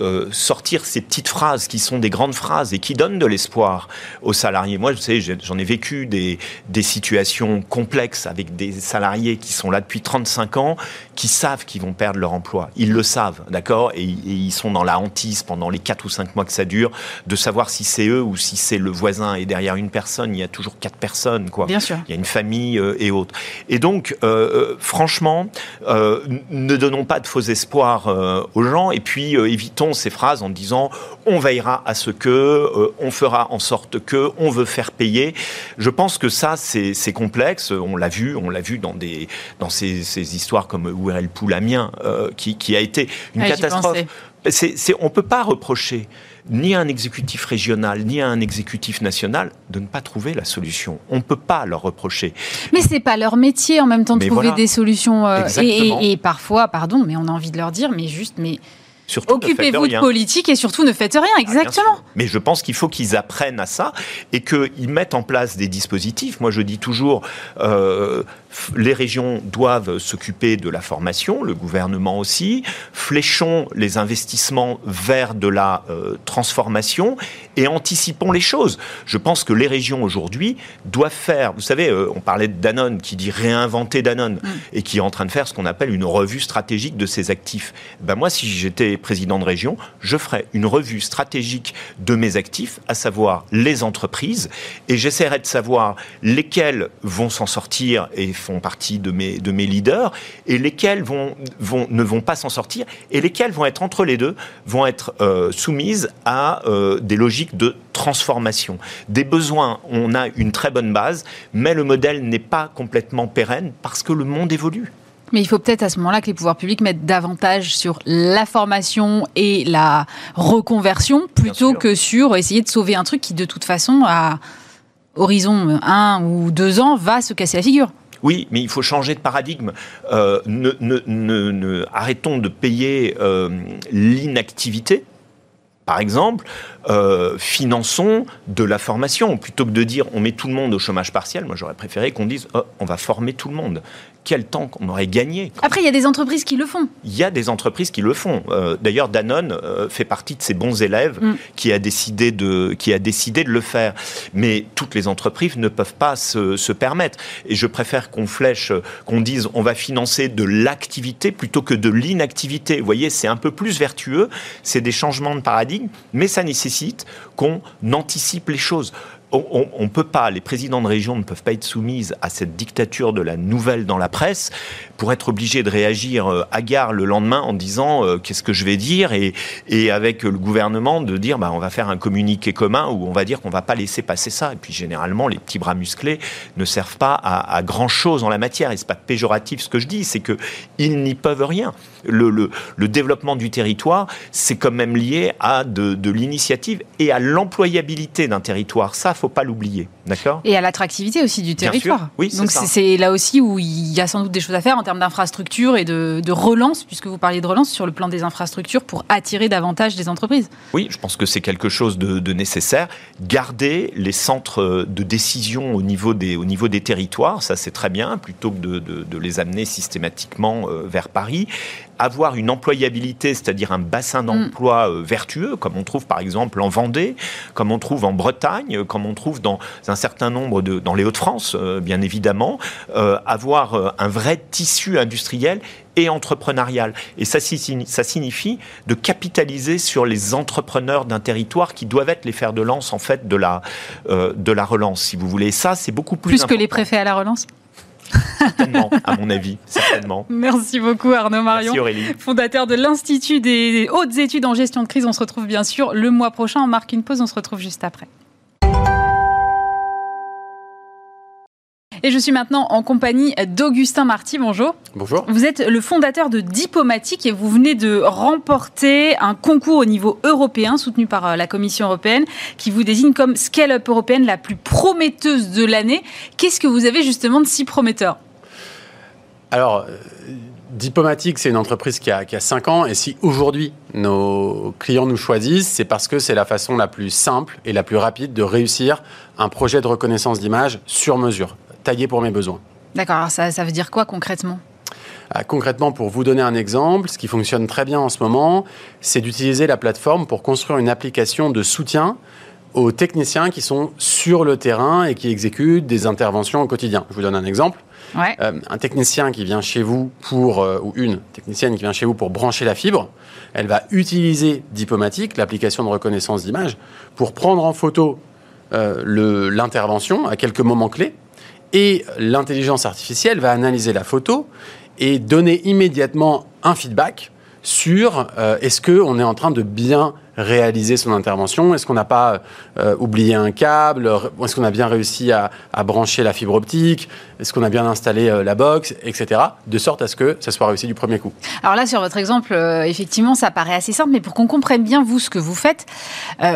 euh, sortir ces petites phrases qui sont des grandes phrases et qui donnent de l'espoir aux salariés. Moi, je sais, j'en ai vécu des, des situations complexes avec des salariés qui sont là depuis 35 ans, qui savent qu'ils vont perdre leur emploi. Ils le savent, d'accord? Et, ils sont dans la hantise pendant les 4 ou 5 mois que ça dure, de savoir si c'est eux ou si c'est le voisin. Et derrière une personne, il y a toujours quatre personnes, quoi. Bien sûr. Il y a une famille euh, et autres. Et donc, euh, franchement, ne donnons pas de faux espoirs aux gens et puis évitons ces phrases en disant on veillera à ce que, euh, on fera en sorte que, on veut faire payer. Je pense que ça, c'est complexe. On l'a vu, on l'a vu dans, des, dans ces, histoires comme Est le Poulamien, euh, qui, qui, a été une catastrophe. on ne peut pas reprocher ni à un exécutif régional, ni à un exécutif national de ne pas trouver la solution. On ne peut pas leur reprocher. Mais c'est pas leur métier en même temps de trouver des solutions. Euh, et, et, parfois, pardon, mais on a envie de leur dire, mais juste, mais Occupez-vous de, politique et surtout ne faites rien, ah, exactement. Mais je pense qu'il faut qu'ils apprennent à ça et qu'ils mettent en place des dispositifs. Moi, je dis toujours, euh, les régions doivent s'occuper de la formation, le gouvernement aussi. Fléchons les investissements vers de la euh, transformation et anticipons les choses. Je pense que les régions aujourd'hui doivent faire, vous savez, euh, on parlait de Danone qui dit réinventer Danone mm. et qui est en train de faire ce qu'on appelle une revue stratégique de ses actifs. Ben moi, si j'étais président de région, je ferais une revue stratégique de mes actifs, à savoir les entreprises, et j'essaierais de savoir lesquelles vont s'en sortir et font partie de mes, de mes leaders, et lesquels vont, vont, ne vont pas s'en sortir, et lesquels vont être entre les deux, vont être euh, soumises à euh, des logiques de transformation. Des besoins, on a une très bonne base, mais le modèle n'est pas complètement pérenne parce que le monde évolue. Mais il faut peut-être à ce moment-là que les pouvoirs publics mettent davantage sur la formation et la reconversion plutôt que sur essayer de sauver un truc qui de toute façon à horizon un ou deux ans va se casser la figure. Oui, mais il faut changer de paradigme. Euh, arrêtons de payer euh, l'inactivité par exemple, euh, finançons de la formation. Plutôt que de dire on met tout le monde au chômage partiel, moi j'aurais préféré qu'on dise oh, on va former tout le monde quel temps qu'on aurait gagné. Après, il y a des entreprises qui le font. Il y a des entreprises qui le font. Euh, d'ailleurs, Danone euh, fait partie de ces bons élèves mm. qui, a décidé de, qui a décidé de le faire. Mais toutes les entreprises ne peuvent pas se, se permettre. Et je préfère qu'on flèche, qu'on dise on va financer de l'activité plutôt que de l'inactivité. Vous voyez, c'est un peu plus vertueux. C'est des changements de paradigme, mais ça nécessite qu'on anticipe les choses on ne peut pas, les présidents de région ne peuvent pas être soumises à cette dictature de la nouvelle dans la presse pour être obligés de réagir euh, à gare le lendemain en disant euh, qu'est-ce que je vais dire et, avec le gouvernement de dire bah, on va faire un communiqué commun où on va dire qu'on va pas laisser passer ça. Et puis généralement, les petits bras musclés ne servent pas à, grand chose en la matière. Et c'est pas péjoratif ce que je dis, c'est que ils n'y peuvent rien. Le, développement du territoire, c'est quand même lié à de, de l'initiative et à l'employabilité d'un territoire. Ça, faut pas l'oublier, d'accord? Et à l'attractivité aussi du territoire. Oui, Donc c'est là aussi où il y a sans doute des choses à faire en termes d'infrastructures et de, relance, puisque vous parliez de relance sur le plan des infrastructures pour attirer davantage des entreprises. Oui, je pense que c'est quelque chose de, nécessaire. Garder les centres de décision au niveau des, au niveau des territoires, ça c'est très bien, plutôt que de, de les amener systématiquement euh, vers Paris avoir une employabilité, c'est-à-dire un bassin d'emploi mm. euh, vertueux, comme on trouve par exemple en Vendée, comme on trouve en Bretagne, comme on trouve dans un certain nombre de, dans les Hauts-de-France, euh, bien évidemment, euh, avoir un vrai tissu industriel et entrepreneurial. Et ça, ça signifie de capitaliser sur les entrepreneurs d'un territoire qui doivent être les fers de lance en fait de la, de la relance, si vous voulez. Ça, c'est beaucoup plus... Plus que les préfets à la relance? Certainement, à mon avis, certainement. Merci beaucoup Arnaud Marion, Merci Aurélie. fondateur de l'Institut des hautes études en gestion de crise. On se retrouve bien sûr le mois prochain. On marque une pause, on se retrouve juste après. Et je suis maintenant en compagnie d'Augustin Marty. Bonjour. Bonjour. Vous êtes le fondateur de Diplomatique et vous venez de remporter un concours au niveau européen soutenu par euh, la Commission européenne qui vous désigne comme Scale-up européenne la plus prometteuse de l'année. Qu'est-ce que vous avez justement de si prometteur? Alors, euh, Diplomatique, c'est une entreprise qui a, qui a 5 ans et si aujourd'hui nos clients nous choisissent, c'est parce que c'est la façon la plus simple et la plus rapide de réussir un projet de reconnaissance d'image sur mesure taillé pour mes besoins. D'accord, ça, ça veut dire quoi concrètement? Ah, Concrètement, pour vous donner un exemple, ce qui fonctionne très bien en ce moment, c'est d'utiliser la plateforme pour construire une application de soutien aux techniciens qui sont sur le terrain et qui exécutent des interventions au quotidien. Je vous donne un exemple. Euh, un technicien qui vient chez vous pour, euh, ou une technicienne qui vient chez vous pour brancher la fibre, elle va utiliser Diplomatique, l'application de reconnaissance d'image, pour prendre en photo euh, l'intervention à quelques moments clés et l'intelligence artificielle va analyser la photo et donner immédiatement un feedback sur euh, est-ce qu'on est en train de bien réaliser son intervention? Est-ce qu'on n'a pas euh, oublié un câble? Est-ce qu'on a bien réussi à, brancher la fibre optique? Est-ce qu'on a bien installé euh, la box? Etc. De sorte à ce que ça soit réussi du premier coup. Alors là, sur votre exemple, effectivement, ça paraît assez simple, mais pour qu'on comprenne bien, vous, ce que vous faites,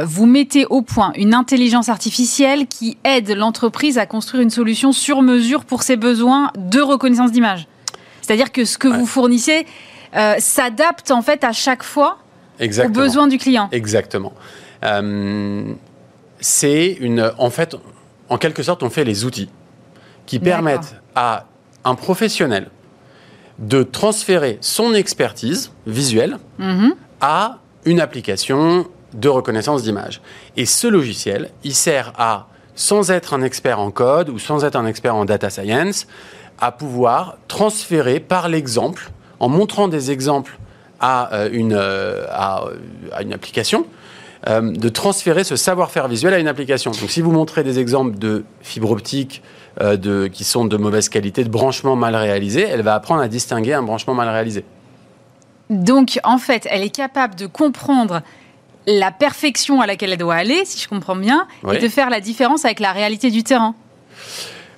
vous mettez au point une intelligence artificielle qui aide l'entreprise à construire une solution sur mesure pour ses besoins de reconnaissance d'image. C'est-à-dire que ce que vous fournissez euh, s'adapte en fait à chaque fois aux besoins du client. Exactement. Euh, c'est une, en fait, en quelque sorte, on fait les outils qui permettent à un professionnel de transférer son expertise visuelle mhm. à une application de reconnaissance d'image. Et ce logiciel, il sert à, sans être un expert en code ou sans être un expert en data science, à pouvoir transférer par l'exemple en montrant des exemples à, euh, une, euh, à, une application, euh, de transférer ce savoir-faire visuel à une application. Donc si vous montrez des exemples de fibre optique de, qui sont de mauvaise qualité, de branchements mal réalisés, elle va apprendre à distinguer un branchement mal réalisé. Donc en fait, elle est capable de comprendre la perfection à laquelle elle doit aller, si je comprends bien, et de faire la différence avec la réalité du terrain.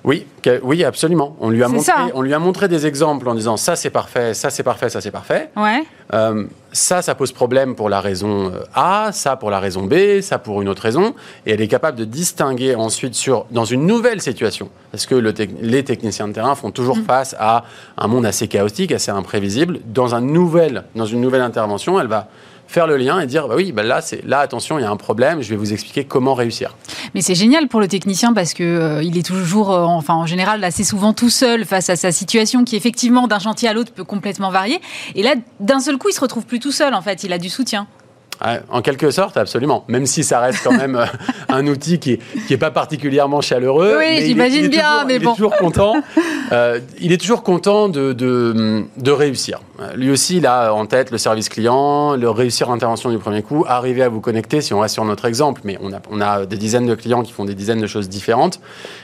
Oui, oui, absolument. On lui a montré, on lui a montré des exemples en disant ça c'est parfait, ça c'est parfait, ça c'est parfait. Ouais. Euh, ça, ça pose problème pour la raison euh, A, ça pour la raison B, ça pour une autre raison, et elle est capable de distinguer ensuite sur dans une nouvelle situation, parce que les techniciens de terrain font toujours mm. face à un monde assez chaotique, assez imprévisible. Dans un nouvel, dans une nouvelle intervention, elle va faire le lien et dire bah oui, bah là, c'est là, attention, il y a un problème, je vais vous expliquer comment réussir. Mais c'est génial pour le technicien parce que euh, il est toujours, euh, enfin en général, assez souvent tout seul face à sa situation qui effectivement d'un chantier à l'autre peut complètement varier. Et là, d'un seul coup, il se retrouve plus tout seul en fait, il a du soutien. En quelque sorte, absolument. Même si ça reste quand même euh, un outil qui n'est pas particulièrement chaleureux. Oui, j'imagine bien, mais bon. Il est toujours content. Euh, il est toujours content de, de, réussir. Lui aussi, il a en tête le service client, le réussir l'intervention du premier coup, arriver à vous connecter, si on reste sur notre exemple, mais on a, on a des dizaines de clients qui font des dizaines de choses différentes.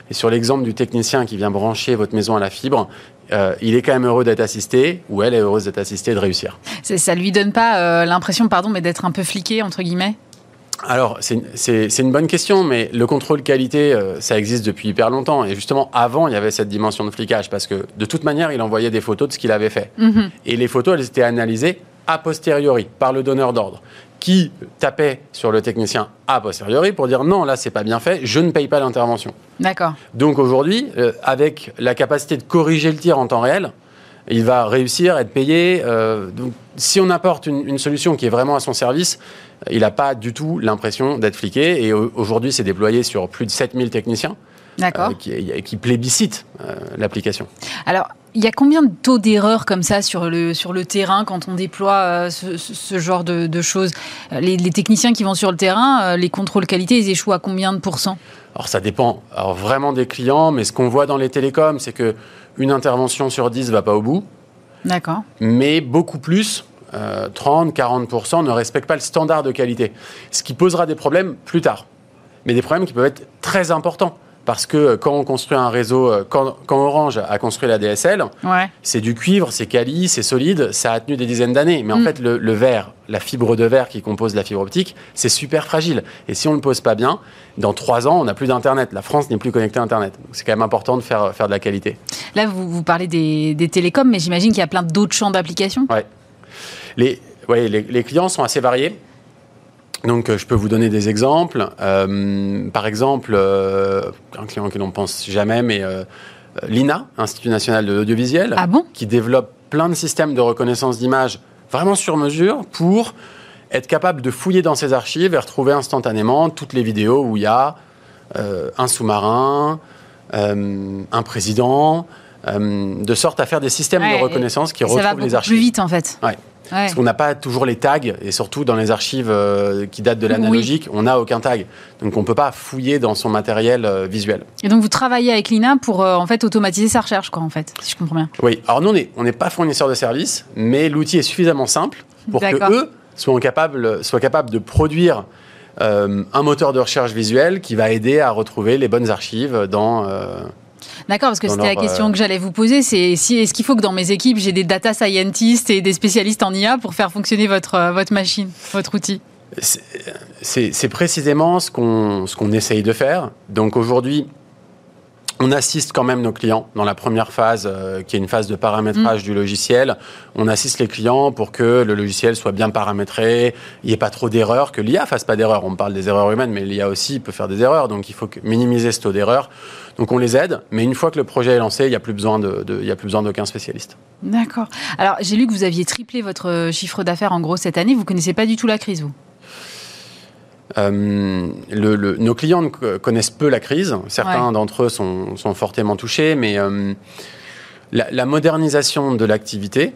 Et sur l'exemple du technicien qui vient brancher votre maison à la fibre, euh, il est quand même heureux d'être assisté, ou elle est heureuse d'être assistée et de réussir. Ça lui donne pas euh, l'impression, pardon, mais d'être un peu fliqué, entre guillemets? Alors, c'est une bonne question, mais le contrôle qualité, euh, ça existe depuis hyper longtemps. Et justement, avant, il y avait cette dimension de flicage, parce que de toute manière, il envoyait des photos de ce qu'il avait fait. Mhm. Et les photos, elles étaient analysées a posteriori par le donneur d'ordre qui tapait sur le technicien a posteriori pour dire non, là, c'est pas bien fait, je ne paye pas l'intervention. D'accord. Donc aujourd'hui, euh, avec la capacité de corriger le tir en temps réel, il va réussir à être payé. Euh, donc, si on apporte une, solution qui est vraiment à son service, il n'a pas du tout l'impression d'être fliqué. Et aujourd'hui, c'est déployé sur plus de 7000 techniciens. D'accord. Euh, qui, qui, plébiscitent l'application. Alors, il y a combien de taux d'erreur comme ça sur le, sur le terrain quand on déploie euh, ce, genre de, choses? Les, techniciens qui vont sur le terrain, euh, les contrôles qualité, ils échouent à combien de pourcents? Alors ça dépend alors vraiment des clients, mais ce qu'on voit dans les télécoms, c'est que une intervention sur 10 va pas au bout. D'accord. Mais beaucoup plus, 30, euh, 40% ne respectent pas le standard de qualité. Ce qui posera des problèmes plus tard. Mais des problèmes qui peuvent être très importants. Parce que quand on construit un réseau, euh, quand, Orange a construit la DSL, c'est du cuivre, c'est quali, c'est solide, ça a tenu des dizaines d'années. Mais en mm. fait, le, verre, la fibre de verre qui compose la fibre optique, c'est super fragile. Et si on ne le pose pas bien, dans trois ans, on n'a plus d'Internet. La France n'est plus connectée à Internet. C'est quand même important de faire, faire de la qualité. Là, vous, vous parlez des, télécoms, mais j'imagine qu'il y a plein d'autres champs d'application. Oui. Les, ouais, les, les clients sont assez variés. Donc, euh, je peux vous donner des exemples. Euh, par exemple, euh, un client que l'on pense jamais, mais l'INA, Institut national de l'audiovisuel, ah bon? qui développe plein de systèmes de reconnaissance d'image vraiment sur mesure pour être capable de fouiller dans ses archives et retrouver instantanément toutes les vidéos où il y a un sous-marin, un président, de sorte à faire des systèmes de reconnaissance qui retrouvent les archives. plus vite en fait. Ouais. Parce qu'on n'a pas toujours les tags, et surtout dans les archives euh, qui datent de l'analogique, on n'a aucun tag. Donc on ne peut pas fouiller dans son matériel euh, visuel. Et donc vous travaillez avec l'INA pour euh, en fait automatiser sa recherche, quoi, en fait, si je comprends bien. Oui, alors nous on n'est pas fournisseur de services, mais l'outil est suffisamment simple pour que eux soient capables, soient capables de produire un moteur de recherche visuelle qui va aider à retrouver les bonnes archives dans D'accord, parce que c'était la question que j'allais vous poser. C'est si, est-ce qu'il faut que dans mes équipes, j'ai des data scientists et des spécialistes en IA pour faire fonctionner votre, euh, votre machine, votre outil? C'est précisément ce qu'on qu'on essaye de faire. Donc aujourd'hui, on assiste quand même nos clients dans la première phase, euh, qui est une phase de paramétrage mm. du logiciel. On assiste les clients pour que le logiciel soit bien paramétré, il n'y ait pas trop d'erreurs, que l'IA fasse pas d'erreurs. On parle des erreurs humaines, mais l'IA aussi peut faire des erreurs, donc il faut minimiser ce taux d'erreur. Donc on les aide, mais une fois que le projet est lancé, il n'y a plus besoin de, il y a plus besoin d'aucun spécialiste. D'accord. Alors j'ai lu que vous aviez triplé votre chiffre d'affaires en gros cette année. Vous connaissez pas du tout la crise, vous? Euh, le, nos clients connaissent peu la crise. Certains d'entre eux sont, sont, fortement touchés, mais euh, la, la, modernisation de l'activité,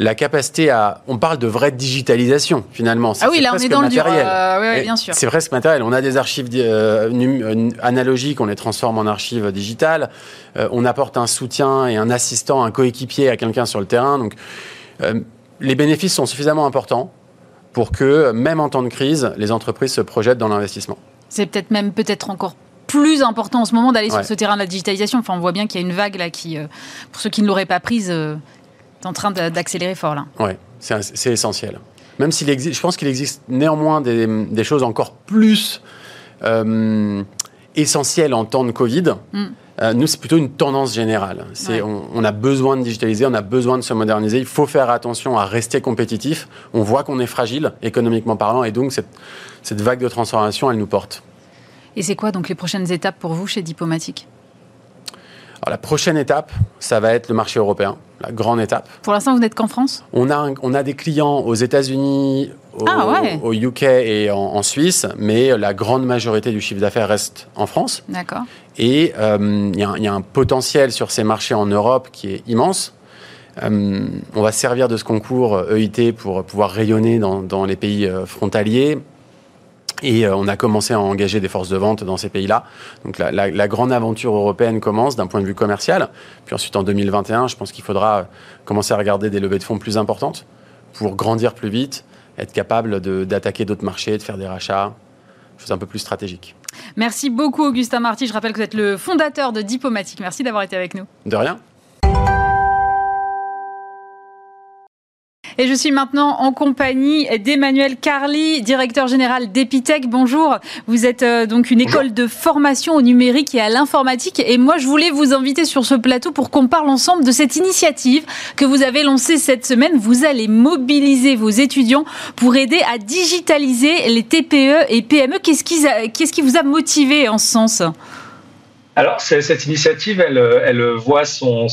la capacité à. On parle de vraie digitalisation, finalement. Ah oui, là, on est dans matériel. le dur. bien sûr. C'est presque matériel. On a des archives euh, analogiques, on les transforme en archives digitales. on apporte un soutien et un assistant, un coéquipier à quelqu'un sur le terrain. Donc, les bénéfices sont suffisamment importants pour que, même en temps de crise, les entreprises se projettent dans l'investissement. C'est peut-être même peut-être encore plus important en ce moment d'aller sur ce terrain de la digitalisation. Enfin, on voit bien qu'il y a une vague là qui, euh, pour ceux qui ne l'auraient pas prise, est en train d'accélérer fort là. Oui, c'est essentiel. Même s'il existe, je pense qu'il existe néanmoins des, choses encore plus euh, essentielles en temps de Covid. Mm. Euh, nous, c'est plutôt une tendance générale. On, a besoin de digitaliser, on a besoin de se moderniser. Il faut faire attention à rester compétitif. On voit qu'on est fragile, économiquement parlant, et donc cette, cette vague de transformation, elle nous porte. Et c'est quoi donc les prochaines étapes pour vous chez Diplomatique? Alors, la prochaine étape, ça va être le marché européen, la grande étape. Pour l'instant, vous n'êtes qu'en France? On a, on a des clients aux États-Unis, ah au, UK et en, Suisse, mais la grande majorité du chiffre d'affaires reste en France. D'accord. Et il y, a un potentiel sur ces marchés en Europe qui est immense. on va servir de ce concours EIT pour pouvoir rayonner dans, dans les pays frontaliers. Et euh, on a commencé à engager des forces de vente dans ces pays-là. Donc la, grande aventure européenne commence d'un point de vue commercial. Puis ensuite, en 2021, je pense qu'il faudra commencer à regarder des levées de fonds plus importantes pour grandir plus vite, être capable d'attaquer d'autres marchés, de faire des rachats, choses un peu plus stratégiques. Merci beaucoup, Augustin Marty. Je rappelle que vous êtes le fondateur de Diplomatique. Merci d'avoir été avec nous. De rien. Et je suis maintenant en compagnie d'Emmanuel Carly, directeur général d'Epitech. Bonjour. Vous êtes euh, donc une école de formation au numérique et à l'informatique. Et moi, je voulais vous inviter sur ce plateau pour qu'on parle ensemble de cette initiative que vous avez lancée cette semaine. Vous allez mobiliser vos étudiants pour aider à digitaliser les TPE et PME. Qu'est-ce qui, qu'est-ce qui vous a motivé en ce sens? Alors, cette initiative, elle, voit son,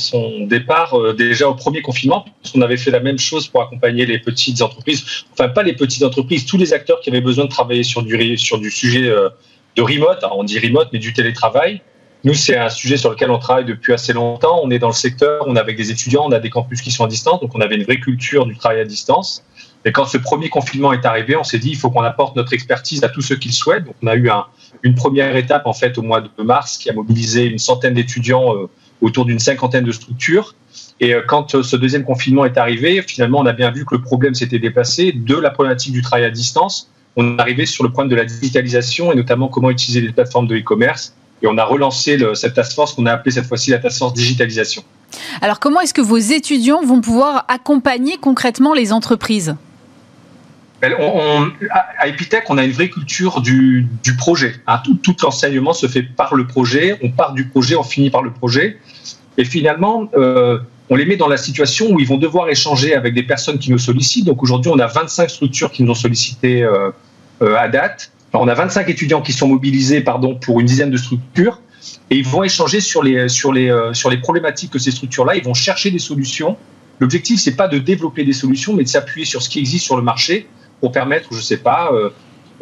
départ euh, déjà au premier confinement, parce qu'on avait fait la même chose pour accompagner les petites entreprises, enfin pas les petites entreprises, tous les acteurs qui avaient besoin de travailler sur du, sur du sujet euh, de remote, on dit remote, mais du télétravail. Nous, c'est un sujet sur lequel on travaille depuis assez longtemps. On est dans le secteur, on est avec des étudiants, on a des campus qui sont à distance, donc on avait une vraie culture du travail à distance. Et quand ce premier confinement est arrivé, on s'est dit il faut qu'on apporte notre expertise à tous ceux qui le souhaitent. Donc on a eu un, une première étape en fait au mois de mars qui a mobilisé une centaine d'étudiants euh, autour d'une cinquantaine de structures. Et euh, quand euh, ce deuxième confinement est arrivé, finalement, on a bien vu que le problème s'était déplacé de la problématique du travail à distance. On est arrivé sur le problème de la digitalisation et notamment comment utiliser les plateformes de e-commerce. Et on a relancé cette task force qu'on a appelée cette fois-ci la task force digitalisation. Alors, comment est-ce que vos étudiants vont pouvoir accompagner concrètement les entreprises? On, à Epitech, on a une vraie culture du, projet. Hein. Tout, l'enseignement se fait par le projet. On part du projet, on finit par le projet. Et finalement, euh, on les met dans la situation où ils vont devoir échanger avec des personnes qui nous sollicitent. Donc aujourd'hui, on a 25 structures qui nous ont sollicité euh, euh, à date. on a 25 étudiants qui sont mobilisés pardon, pour une dizaine de structures. Et ils vont échanger sur les problématiques que ces structures-là. Ils vont chercher des solutions. L'objectif, c'est pas de développer des solutions, mais de s'appuyer sur ce qui existe sur le marché pour permettre, je ne sais pas, euh,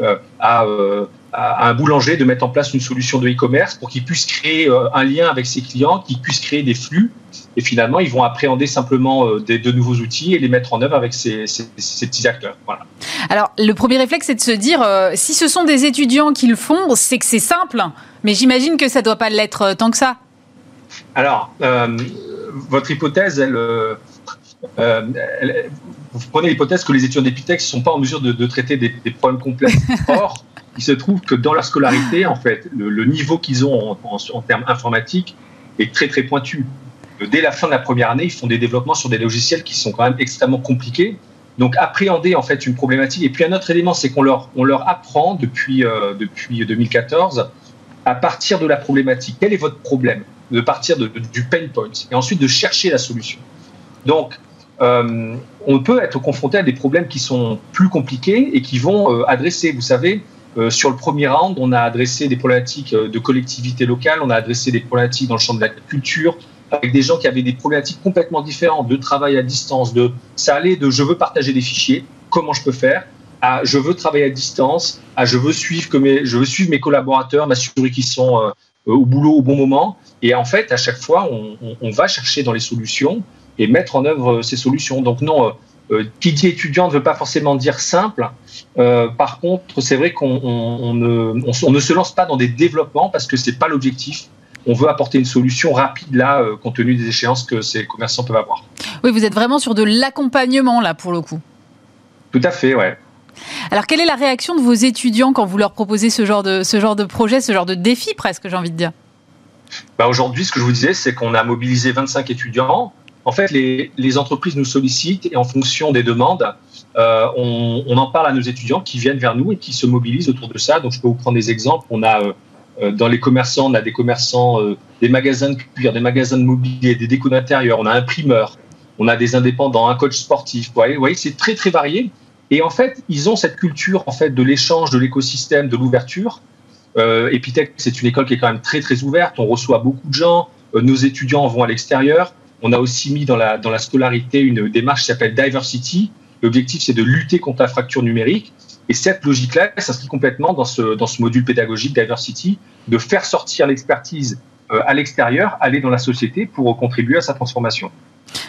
euh, euh, à, un boulanger de mettre en place une solution de e-commerce pour qu'il puisse créer un lien avec ses clients, qu'il puisse créer des flux. Et finalement, ils vont appréhender simplement des, de nouveaux outils et les mettre en œuvre avec ces, ces, petits acteurs. Voilà. Alors, le premier réflexe, c'est de se dire, si ce sont des étudiants qui le font, c'est que c'est simple. Mais j'imagine que ça ne doit pas l'être tant que ça. Alors, votre hypothèse, elle, elle, vous prenez l'hypothèse que les étudiants d'Epitech ne sont pas en mesure de, traiter des, problèmes complexes. Or, il se trouve que dans leur scolarité, en fait, le, niveau qu'ils ont en, termes informatiques est très très pointu. Dès la fin de la première année, ils font des développements sur des logiciels qui sont quand même extrêmement compliqués. Donc appréhender en fait une problématique. Et puis un autre élément, c'est qu'on leur, on leur apprend depuis, euh, depuis 2014 à partir de la problématique. Quel est votre problème? De partir de, du pain point et ensuite de chercher la solution. Donc euh, on peut être confronté à des problèmes qui sont plus compliqués et qui vont euh, adresser, vous savez, euh, sur le premier round, on a adressé des problématiques de collectivité locale, on a adressé des problématiques dans le champ de la culture, avec des gens qui avaient des problématiques complètement différentes, de travail à distance, de ça allait de je veux partager des fichiers, comment je peux faire, à je veux travailler à distance, à je veux suivre mes, je veux suivre mes collaborateurs, m'assurer qu'ils sont au boulot au bon moment. Et en fait, à chaque fois, on va chercher dans les solutions et mettre en œuvre ces solutions. Donc non, euh, euh, qui dit étudiant ne veut pas forcément dire simple. Euh, par contre, c'est vrai qu'on on, ne, on, ne, se lance pas dans des développements parce que c'est pas l'objectif. On veut apporter une solution rapide là, compte tenu des échéances que ces commerçants peuvent avoir. Oui, vous êtes vraiment sur de l'accompagnement là pour le coup. Tout à fait, ouais. Alors, quelle est la réaction de vos étudiants quand vous leur proposez ce genre de, ce genre de projet, ce genre de défi presque, j'ai envie de dire? Bah Aujourd'hui, ce que je vous disais, c'est qu'on a mobilisé 25 étudiants. En fait, les, entreprises nous sollicitent et en fonction des demandes, euh, on, en parle à nos étudiants qui viennent vers nous et qui se mobilisent autour de ça. Donc, je peux vous prendre des exemples. On a euh, dans les commerçants, on a des commerçants, euh, des magasins de cuir, des magasins de mobilier, des décos d'intérieur, on a un primeur, on a des indépendants, un coach sportif. Vous voyez, c'est très très varié. Et en fait, ils ont cette culture en fait de l'échange, de l'écosystème, de l'ouverture. Euh, Epitech, c'est une école qui est quand même très très ouverte. On reçoit beaucoup de gens. Euh, nos étudiants vont à l'extérieur. On a aussi mis dans la, dans la scolarité une démarche qui s'appelle Diversity. L'objectif, c'est de lutter contre la fracture numérique. Et cette logique-là s'inscrit complètement dans ce, dans ce module pédagogique Diversity, de faire sortir l'expertise euh, à l'extérieur, aller dans la société pour contribuer à sa transformation.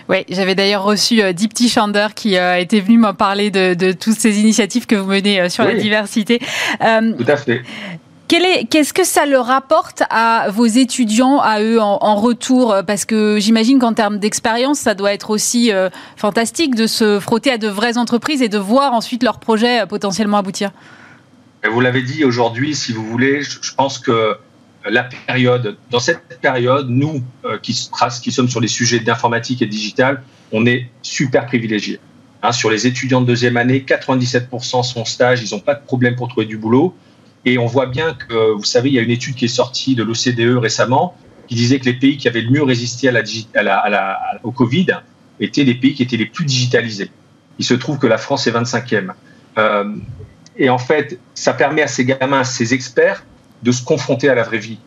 Oui, j'avais d'ailleurs reçu euh, Dipti Chander qui euh, était venu me parler de, de, toutes ces initiatives que vous menez euh, sur la diversité. Tout à fait. Qu'est-ce que ça leur apporte à vos étudiants, à eux, en, retour? Parce que j'imagine qu'en termes d'expérience, ça doit être aussi fantastique de se frotter à de vraies entreprises et de voir ensuite leurs projets potentiellement aboutir. Vous l'avez dit aujourd'hui, si vous voulez, je pense que la période, dans cette période, nous euh, qui, qui sommes sur les sujets d'informatique et digital, on est super privilégiés. Hein, sur les étudiants de deuxième année, 97% sont stage, ils n'ont pas de problème pour trouver du boulot. Et on voit bien que, vous savez, il y a une étude qui est sortie de l'OCDE récemment qui disait que les pays qui avaient le mieux résisté au Covid étaient les pays qui étaient les plus digitalisés. Il se trouve que la France est 25e. Euh, et en fait, ça permet à ces gamins, à ces experts, de se confronter à la vraie vie,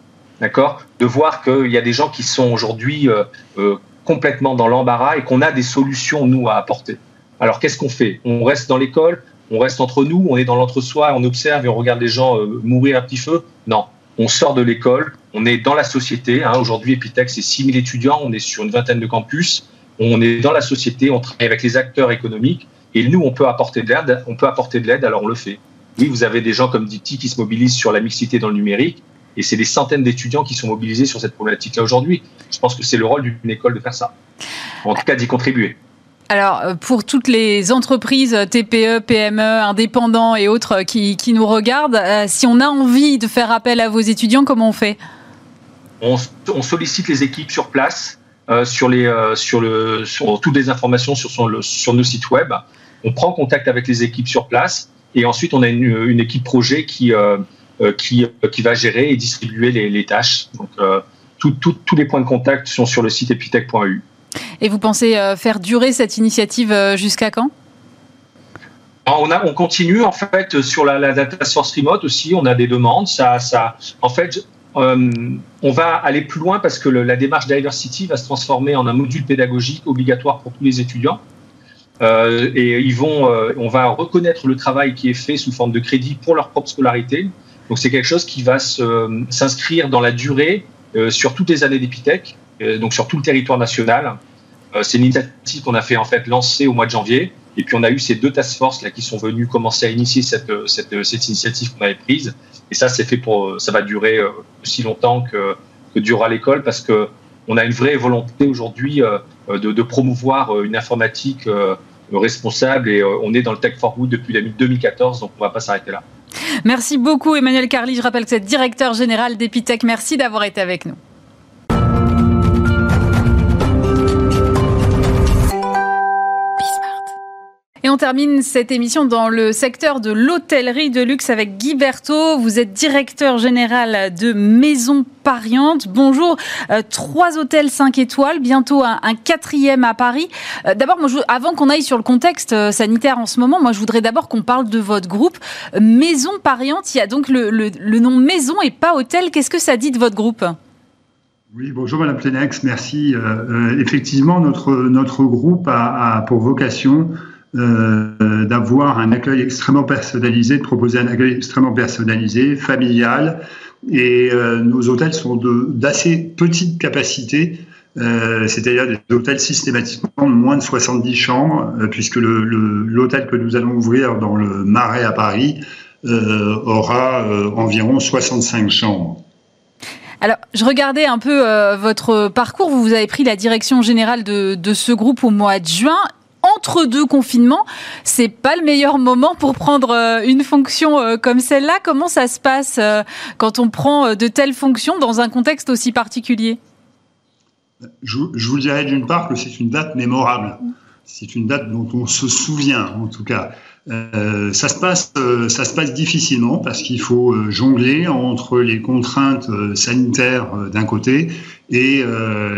d'accord? De voir qu'il y a des gens qui sont aujourd'hui euh, euh, complètement dans l'embarras et qu'on a des solutions, nous, à apporter. Alors, qu'est-ce qu'on fait? On reste dans l'école, on reste entre nous, on est dans l'entre-soi, on observe et on regarde les gens euh, mourir à petit feu Non, on sort de l'école, on est dans la société. Hein. Aujourd'hui, Epitech, c'est 6000 étudiants, on est sur une vingtaine de campus, on est dans la société, on travaille avec les acteurs économiques et nous, on peut apporter de l'aide, on peut apporter de l'aide, alors on le fait. Oui, vous avez des gens comme Dipti qui se mobilisent sur la mixité dans le numérique, et c'est des centaines d'étudiants qui sont mobilisés sur cette problématique-là aujourd'hui. Je pense que c'est le rôle d'une école de faire ça, en tout cas d'y contribuer. Alors, euh, pour toutes les entreprises euh, TPE, PME, indépendants et autres euh, qui, nous regardent, si on a envie de faire appel à vos étudiants, comment on fait? On, sollicite les équipes sur place, sur, les, sur, le, sur toutes les informations sur, sur nos sites web. On prend contact avec les équipes sur place et ensuite, on a une, équipe projet qui, va gérer et distribuer les, tâches. Donc, tous les points de contact sont sur le site epitech.eu. Et vous pensez faire durer cette initiative jusqu'à quand? On, a, on continue en fait sur la, data source remote aussi. On a des demandes. Ça, en fait, on va aller plus loin parce que la démarche Diversity va se transformer en un module pédagogique obligatoire pour tous les étudiants. Euh, et ils vont, euh, on va reconnaître le travail qui est fait sous forme de crédit pour leur propre scolarité. Donc c'est quelque chose qui va s'inscrire dans la durée euh, sur toutes les années d'Epitech, donc sur tout le territoire national. c'est une initiative qu'on a fait en fait lancer au mois de janvier. Et puis on a eu ces deux task force là qui sont venus commencer à initier cette, cette, cette initiative qu'on avait prise. Et ça, c'est fait pour, ça va durer aussi longtemps que, durera l'école parce que on a une vraie volonté aujourd'hui de, promouvoir une informatique responsable et euh, on est dans le Tech for Good depuis 2014, donc on ne va pas s'arrêter là. Merci beaucoup Emmanuel Carly. Je rappelle que vous êtes directeur général d'Epitech. Merci d'avoir été avec nous. Et on termine cette émission dans le secteur de l'hôtellerie de luxe avec Guy Berthaud. Vous êtes directeur général de Maison Pariante. Bonjour. Euh, trois hôtels 5 étoiles, bientôt un, quatrième à Paris. Euh, d'abord, avant qu'on aille sur le contexte euh, sanitaire en ce moment, moi, je voudrais d'abord qu'on parle de votre groupe. Maison Pariante, il y a donc le, nom maison et pas hôtel. Qu'est-ce que ça dit de votre groupe? Oui, bonjour Madame Plenex, merci. effectivement, notre, groupe a pour vocation euh, d'avoir un accueil extrêmement personnalisé, de proposer un accueil extrêmement personnalisé, familial. Et euh, nos hôtels sont d'assez petite capacité, euh, c'est-à-dire des hôtels systématiquement de moins de 70 chambres, puisque l'hôtel que nous allons ouvrir dans le Marais à Paris aura environ 65 chambres. Alors, je regardais un peu votre parcours. Vous avez pris la direction générale de, de, ce groupe au mois de juin entre deux confinements, c'est pas le meilleur moment pour prendre euh, une fonction euh, comme celle-là. Comment ça se passe euh, quand on prend de telles fonctions dans un contexte aussi particulier? Je, vous dirais d'une part que c'est une date mémorable. C'est une date dont on se souvient, en tout cas. Euh, ça, se passe, euh, ça se passe difficilement parce qu'il faut euh, jongler entre les contraintes sanitaires d'un côté et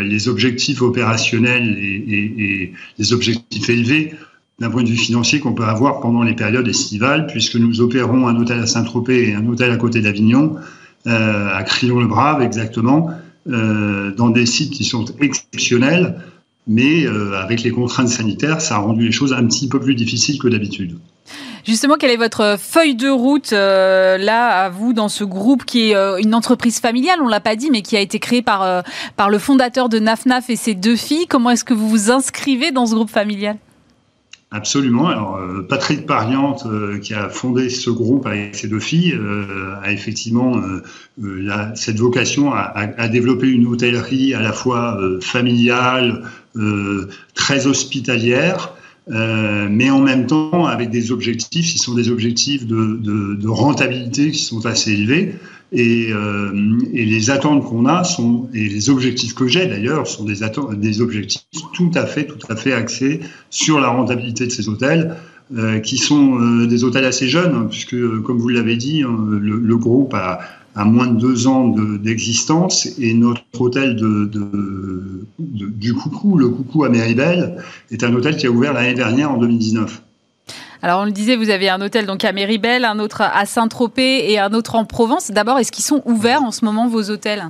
les objectifs opérationnels et, les objectifs élevés d'un point de vue financier qu'on peut avoir pendant les périodes estivales, puisque nous opérons un hôtel à Saint-Tropez et un hôtel à côté d'Avignon, à Crillon-le-Brave exactement, dans des sites qui sont exceptionnels mais avec les contraintes sanitaires, ça a rendu les choses un petit peu plus difficiles que d'habitude. Justement, quelle est votre feuille de route là à vous dans ce groupe qui est une entreprise familiale, on l'a pas dit, mais qui a été créé par par le fondateur de NafNaf et ses deux filles. Comment est-ce que vous vous inscrivez dans ce groupe familial? Absolument. Alors, euh, Patrick Pariante, euh, qui a fondé ce groupe avec ses deux filles, euh, a effectivement cette vocation à, développer une hôtellerie à la fois familiale, très hospitalière, mais en même temps avec des objectifs qui sont des objectifs de, rentabilité qui sont assez élevés. Et, euh, et, les attentes qu'on a sont et les objectifs que j'ai d'ailleurs sont des objectifs tout à fait tout à fait axés sur la rentabilité de ces hôtels euh, qui sont euh, des hôtels assez jeunes puisque comme vous l'avez dit hein, le, groupe a, a, moins de deux ans d'existence et notre hôtel de, de, de, du Coucou le Coucou à Méribel est un hôtel qui a ouvert l'année dernière en 2019. Alors on le disait, vous avez un hôtel donc à Méribel, un autre à Saint-Tropez et un autre en Provence. D'abord, est-ce qu'ils sont ouverts en ce moment vos hôtels?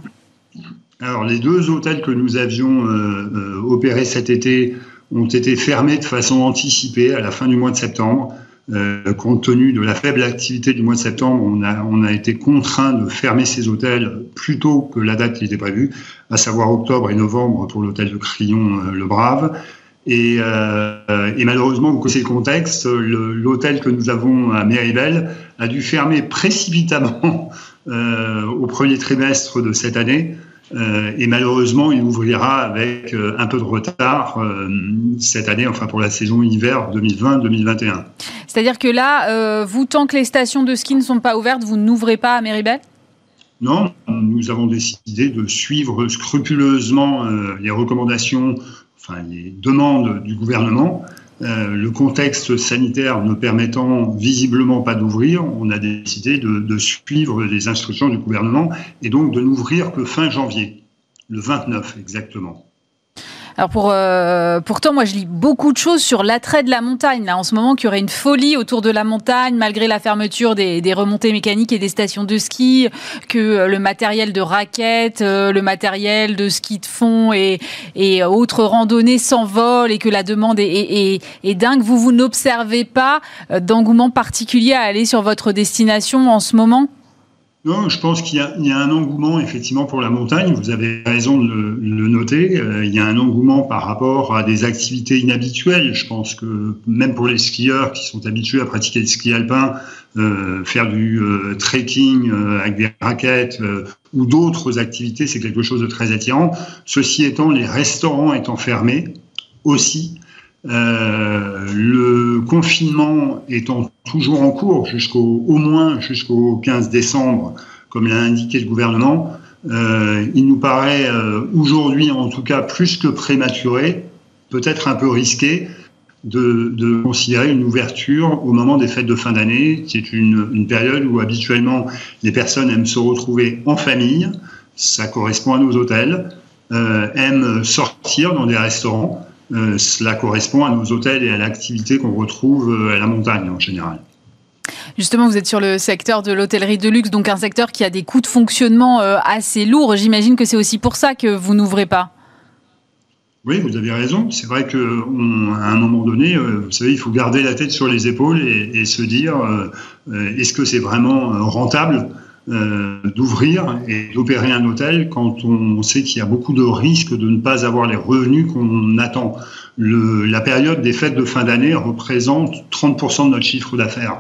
Alors les deux hôtels que nous avions euh, euh, opérés cet été ont été fermés de façon anticipée à la fin du mois de septembre. Euh, compte tenu de la faible activité du mois de septembre, on a, été contraint de fermer ces hôtels plus tôt que la date qui était prévue, à savoir octobre et novembre pour l'hôtel de Crillon-le Brave. Et, euh, et, malheureusement, vous connaissez le contexte, l'hôtel que nous avons à Méribel a dû fermer précipitamment euh, au premier trimestre de cette année. Euh, et malheureusement, il ouvrira avec euh, un peu de retard euh, cette année, enfin pour la saison hiver 2020-2021. C'est-à-dire que là, vous, tant que les stations de ski ne sont pas ouvertes, vous n'ouvrez pas à Méribel? Non, nous avons décidé de suivre scrupuleusement les recommandations enfin, les demandes du gouvernement. Euh, le contexte sanitaire ne permettant visiblement pas d'ouvrir, on a décidé de, de, suivre les instructions du gouvernement et donc de n'ouvrir que fin janvier, le 29 exactement. Alors pour, euh, pourtant, moi, je lis beaucoup de choses sur l'attrait de la montagne. Là, en ce moment, qu'il y aurait une folie autour de la montagne, malgré la fermeture des, des remontées mécaniques et des stations de ski, que euh, le matériel de raquettes, euh, le matériel de ski de fond et, et autres randonnées s'envolent et que la demande est, est, est, est dingue. Vous, vous n'observez pas d'engouement particulier à aller sur votre destination en ce moment? Non, je pense qu'il y, y, a un engouement effectivement pour la montagne. Vous avez raison de le, le noter. Euh, il y a un engouement par rapport à des activités inhabituelles. Je pense que même pour les skieurs qui sont habitués à pratiquer le ski alpin, euh, faire du euh, trekking euh, avec des raquettes euh, ou d'autres activités, c'est quelque chose de très attirant. Ceci étant, les restaurants étant fermés aussi, euh, le confinement étant toujours en cours jusqu'au au moins jusqu'au 15 décembre, comme l'a indiqué le gouvernement, euh, il nous paraît euh, aujourd'hui en tout cas plus que prématuré, peut-être un peu risqué, de, de, considérer une ouverture au moment des fêtes de fin d'année, qui est une, une, période où habituellement les personnes aiment se retrouver en famille, ça correspond à nos hôtels, aiment sortir dans des restaurants. Euh, cela correspond à nos hôtels et à l'activité qu'on retrouve euh, à la montagne en général. Justement, vous êtes sur le secteur de l'hôtellerie de luxe, donc un secteur qui a des coûts de fonctionnement euh, assez lourds. J'imagine que c'est aussi pour ça que vous n'ouvrez pas. Oui, vous avez raison. C'est vrai qu'à un moment donné, vous savez, il faut garder la tête sur les épaules et, et se dire est-ce que c'est vraiment rentable? D'ouvrir et d'opérer un hôtel quand on sait qu'il y a beaucoup de risques de ne pas avoir les revenus qu'on attend. La période des fêtes de fin d'année représente 30% de notre chiffre d'affaires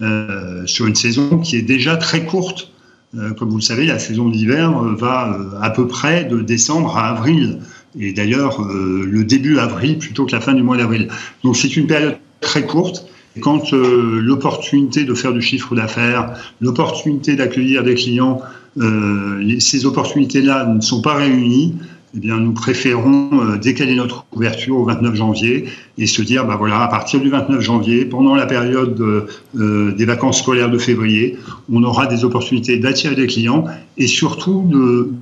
euh, sur une saison qui est déjà très courte. Euh, comme vous le savez, la saison d'hiver va euh, à peu près de décembre à avril. Et d'ailleurs, euh, le début avril plutôt que la fin du mois d'avril. Donc c'est une période très courte quand euh, l'opportunité de faire du chiffre d'affaires, l'opportunité d'accueillir des clients, euh, ces opportunités-là ne sont pas réunies, eh bien, nous préférons euh, décaler notre ouverture au 29 janvier et se dire, bah voilà, à partir du 29 janvier, pendant la période de, des vacances scolaires de février, on aura des opportunités d'attirer des clients et surtout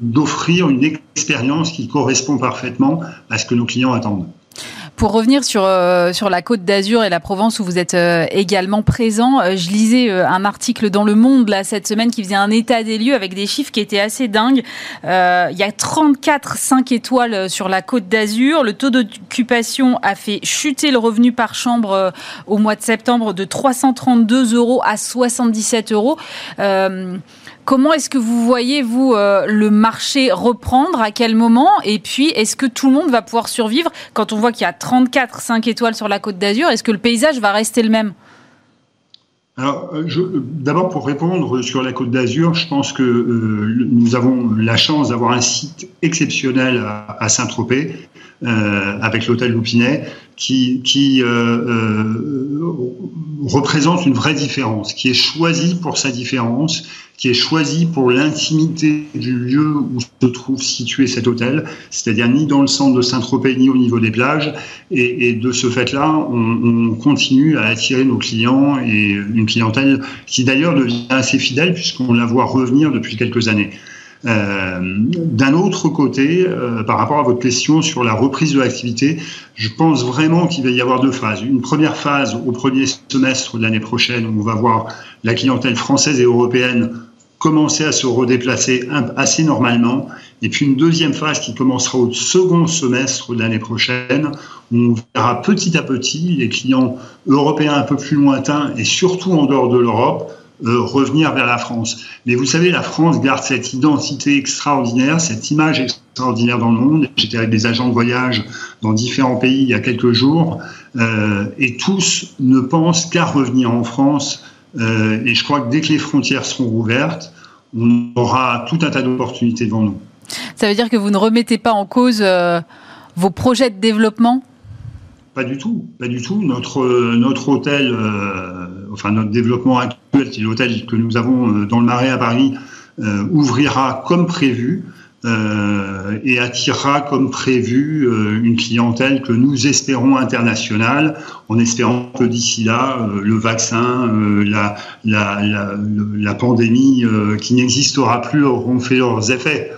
d'offrir une expérience qui correspond parfaitement à ce que nos clients attendent. Pour revenir sur, euh, sur la côte d'Azur et la Provence où vous êtes euh, également présent, euh, je lisais un article dans Le Monde là, cette semaine qui faisait un état des lieux avec des chiffres qui étaient assez dingues. il y a 34 5 étoiles sur la côte d'Azur. Le taux d'occupation a fait chuter le revenu par chambre au mois de septembre de 332 euros à 77 euros. Comment est-ce que vous voyez, vous, euh, le marché reprendre À quel moment? Et puis, est-ce que tout le monde va pouvoir survivre? Quand on voit qu'il y a 34 5 étoiles sur la côte d'Azur, est-ce que le paysage va rester le même? Alors, euh, d'abord pour répondre sur la Côte d'Azur, je pense que euh, nous avons la chance d'avoir un site exceptionnel à, Saint-Tropez, avec l'hôtel Loupinet, qui, qui représente une vraie différence, qui est choisi pour sa différence, qui est choisi pour l'intimité du lieu où se trouve situé cet hôtel, c'est-à-dire ni dans le centre de Saint-Tropez ni au niveau des plages. Et, de ce fait-là, on, continue à attirer nos clients et une clientèle qui d'ailleurs devient assez fidèle puisqu'on la voit revenir depuis quelques années. Euh, D'un autre côté, euh, par rapport à votre question sur la reprise de l'activité, je pense vraiment qu'il va y avoir deux phases. Une première phase au premier semestre de l'année prochaine où on va voir la clientèle française et européenne commencer à se redéplacer assez normalement. Et puis une deuxième phase qui commencera au second semestre de l'année prochaine, où on verra petit à petit les clients européens un peu plus lointains et surtout en dehors de l'Europe euh, revenir vers la France. Mais vous savez, la France garde cette identité extraordinaire, cette image extraordinaire dans le monde. J'étais avec des agents de voyage dans différents pays il y a quelques jours, euh, et tous ne pensent qu'à revenir en France euh, et je crois que dès que les frontières seront ouvertes, on aura tout un tas d'opportunités devant nous. Ça veut dire que vous ne remettez pas en cause euh, vos projets de développement? Pas du tout, pas du tout. Notre, notre hôtel, enfin notre développement actuel, l'hôtel que nous avons dans le Marais à Paris, ouvrira comme prévu. Euh, et attirera comme prévu euh, une clientèle que nous espérons internationale, en espérant que d'ici là, euh, le vaccin, la, la, la, pandémie qui n'existera plus auront fait leurs effets.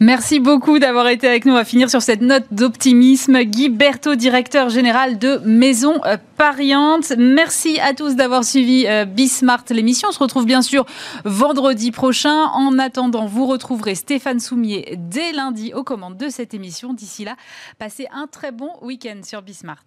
Merci beaucoup d'avoir été avec nous. On va finir sur cette note d'optimisme. Guy Berthaud, directeur général de Maison Pariante. Merci à tous d'avoir suivi euh, Bismart, l'émission. On se retrouve bien sûr vendredi prochain. En attendant, vous retrouverez Stéphane Soumier dès lundi aux commandes de cette émission. D'ici là, passez un très bon week-end sur Bismart.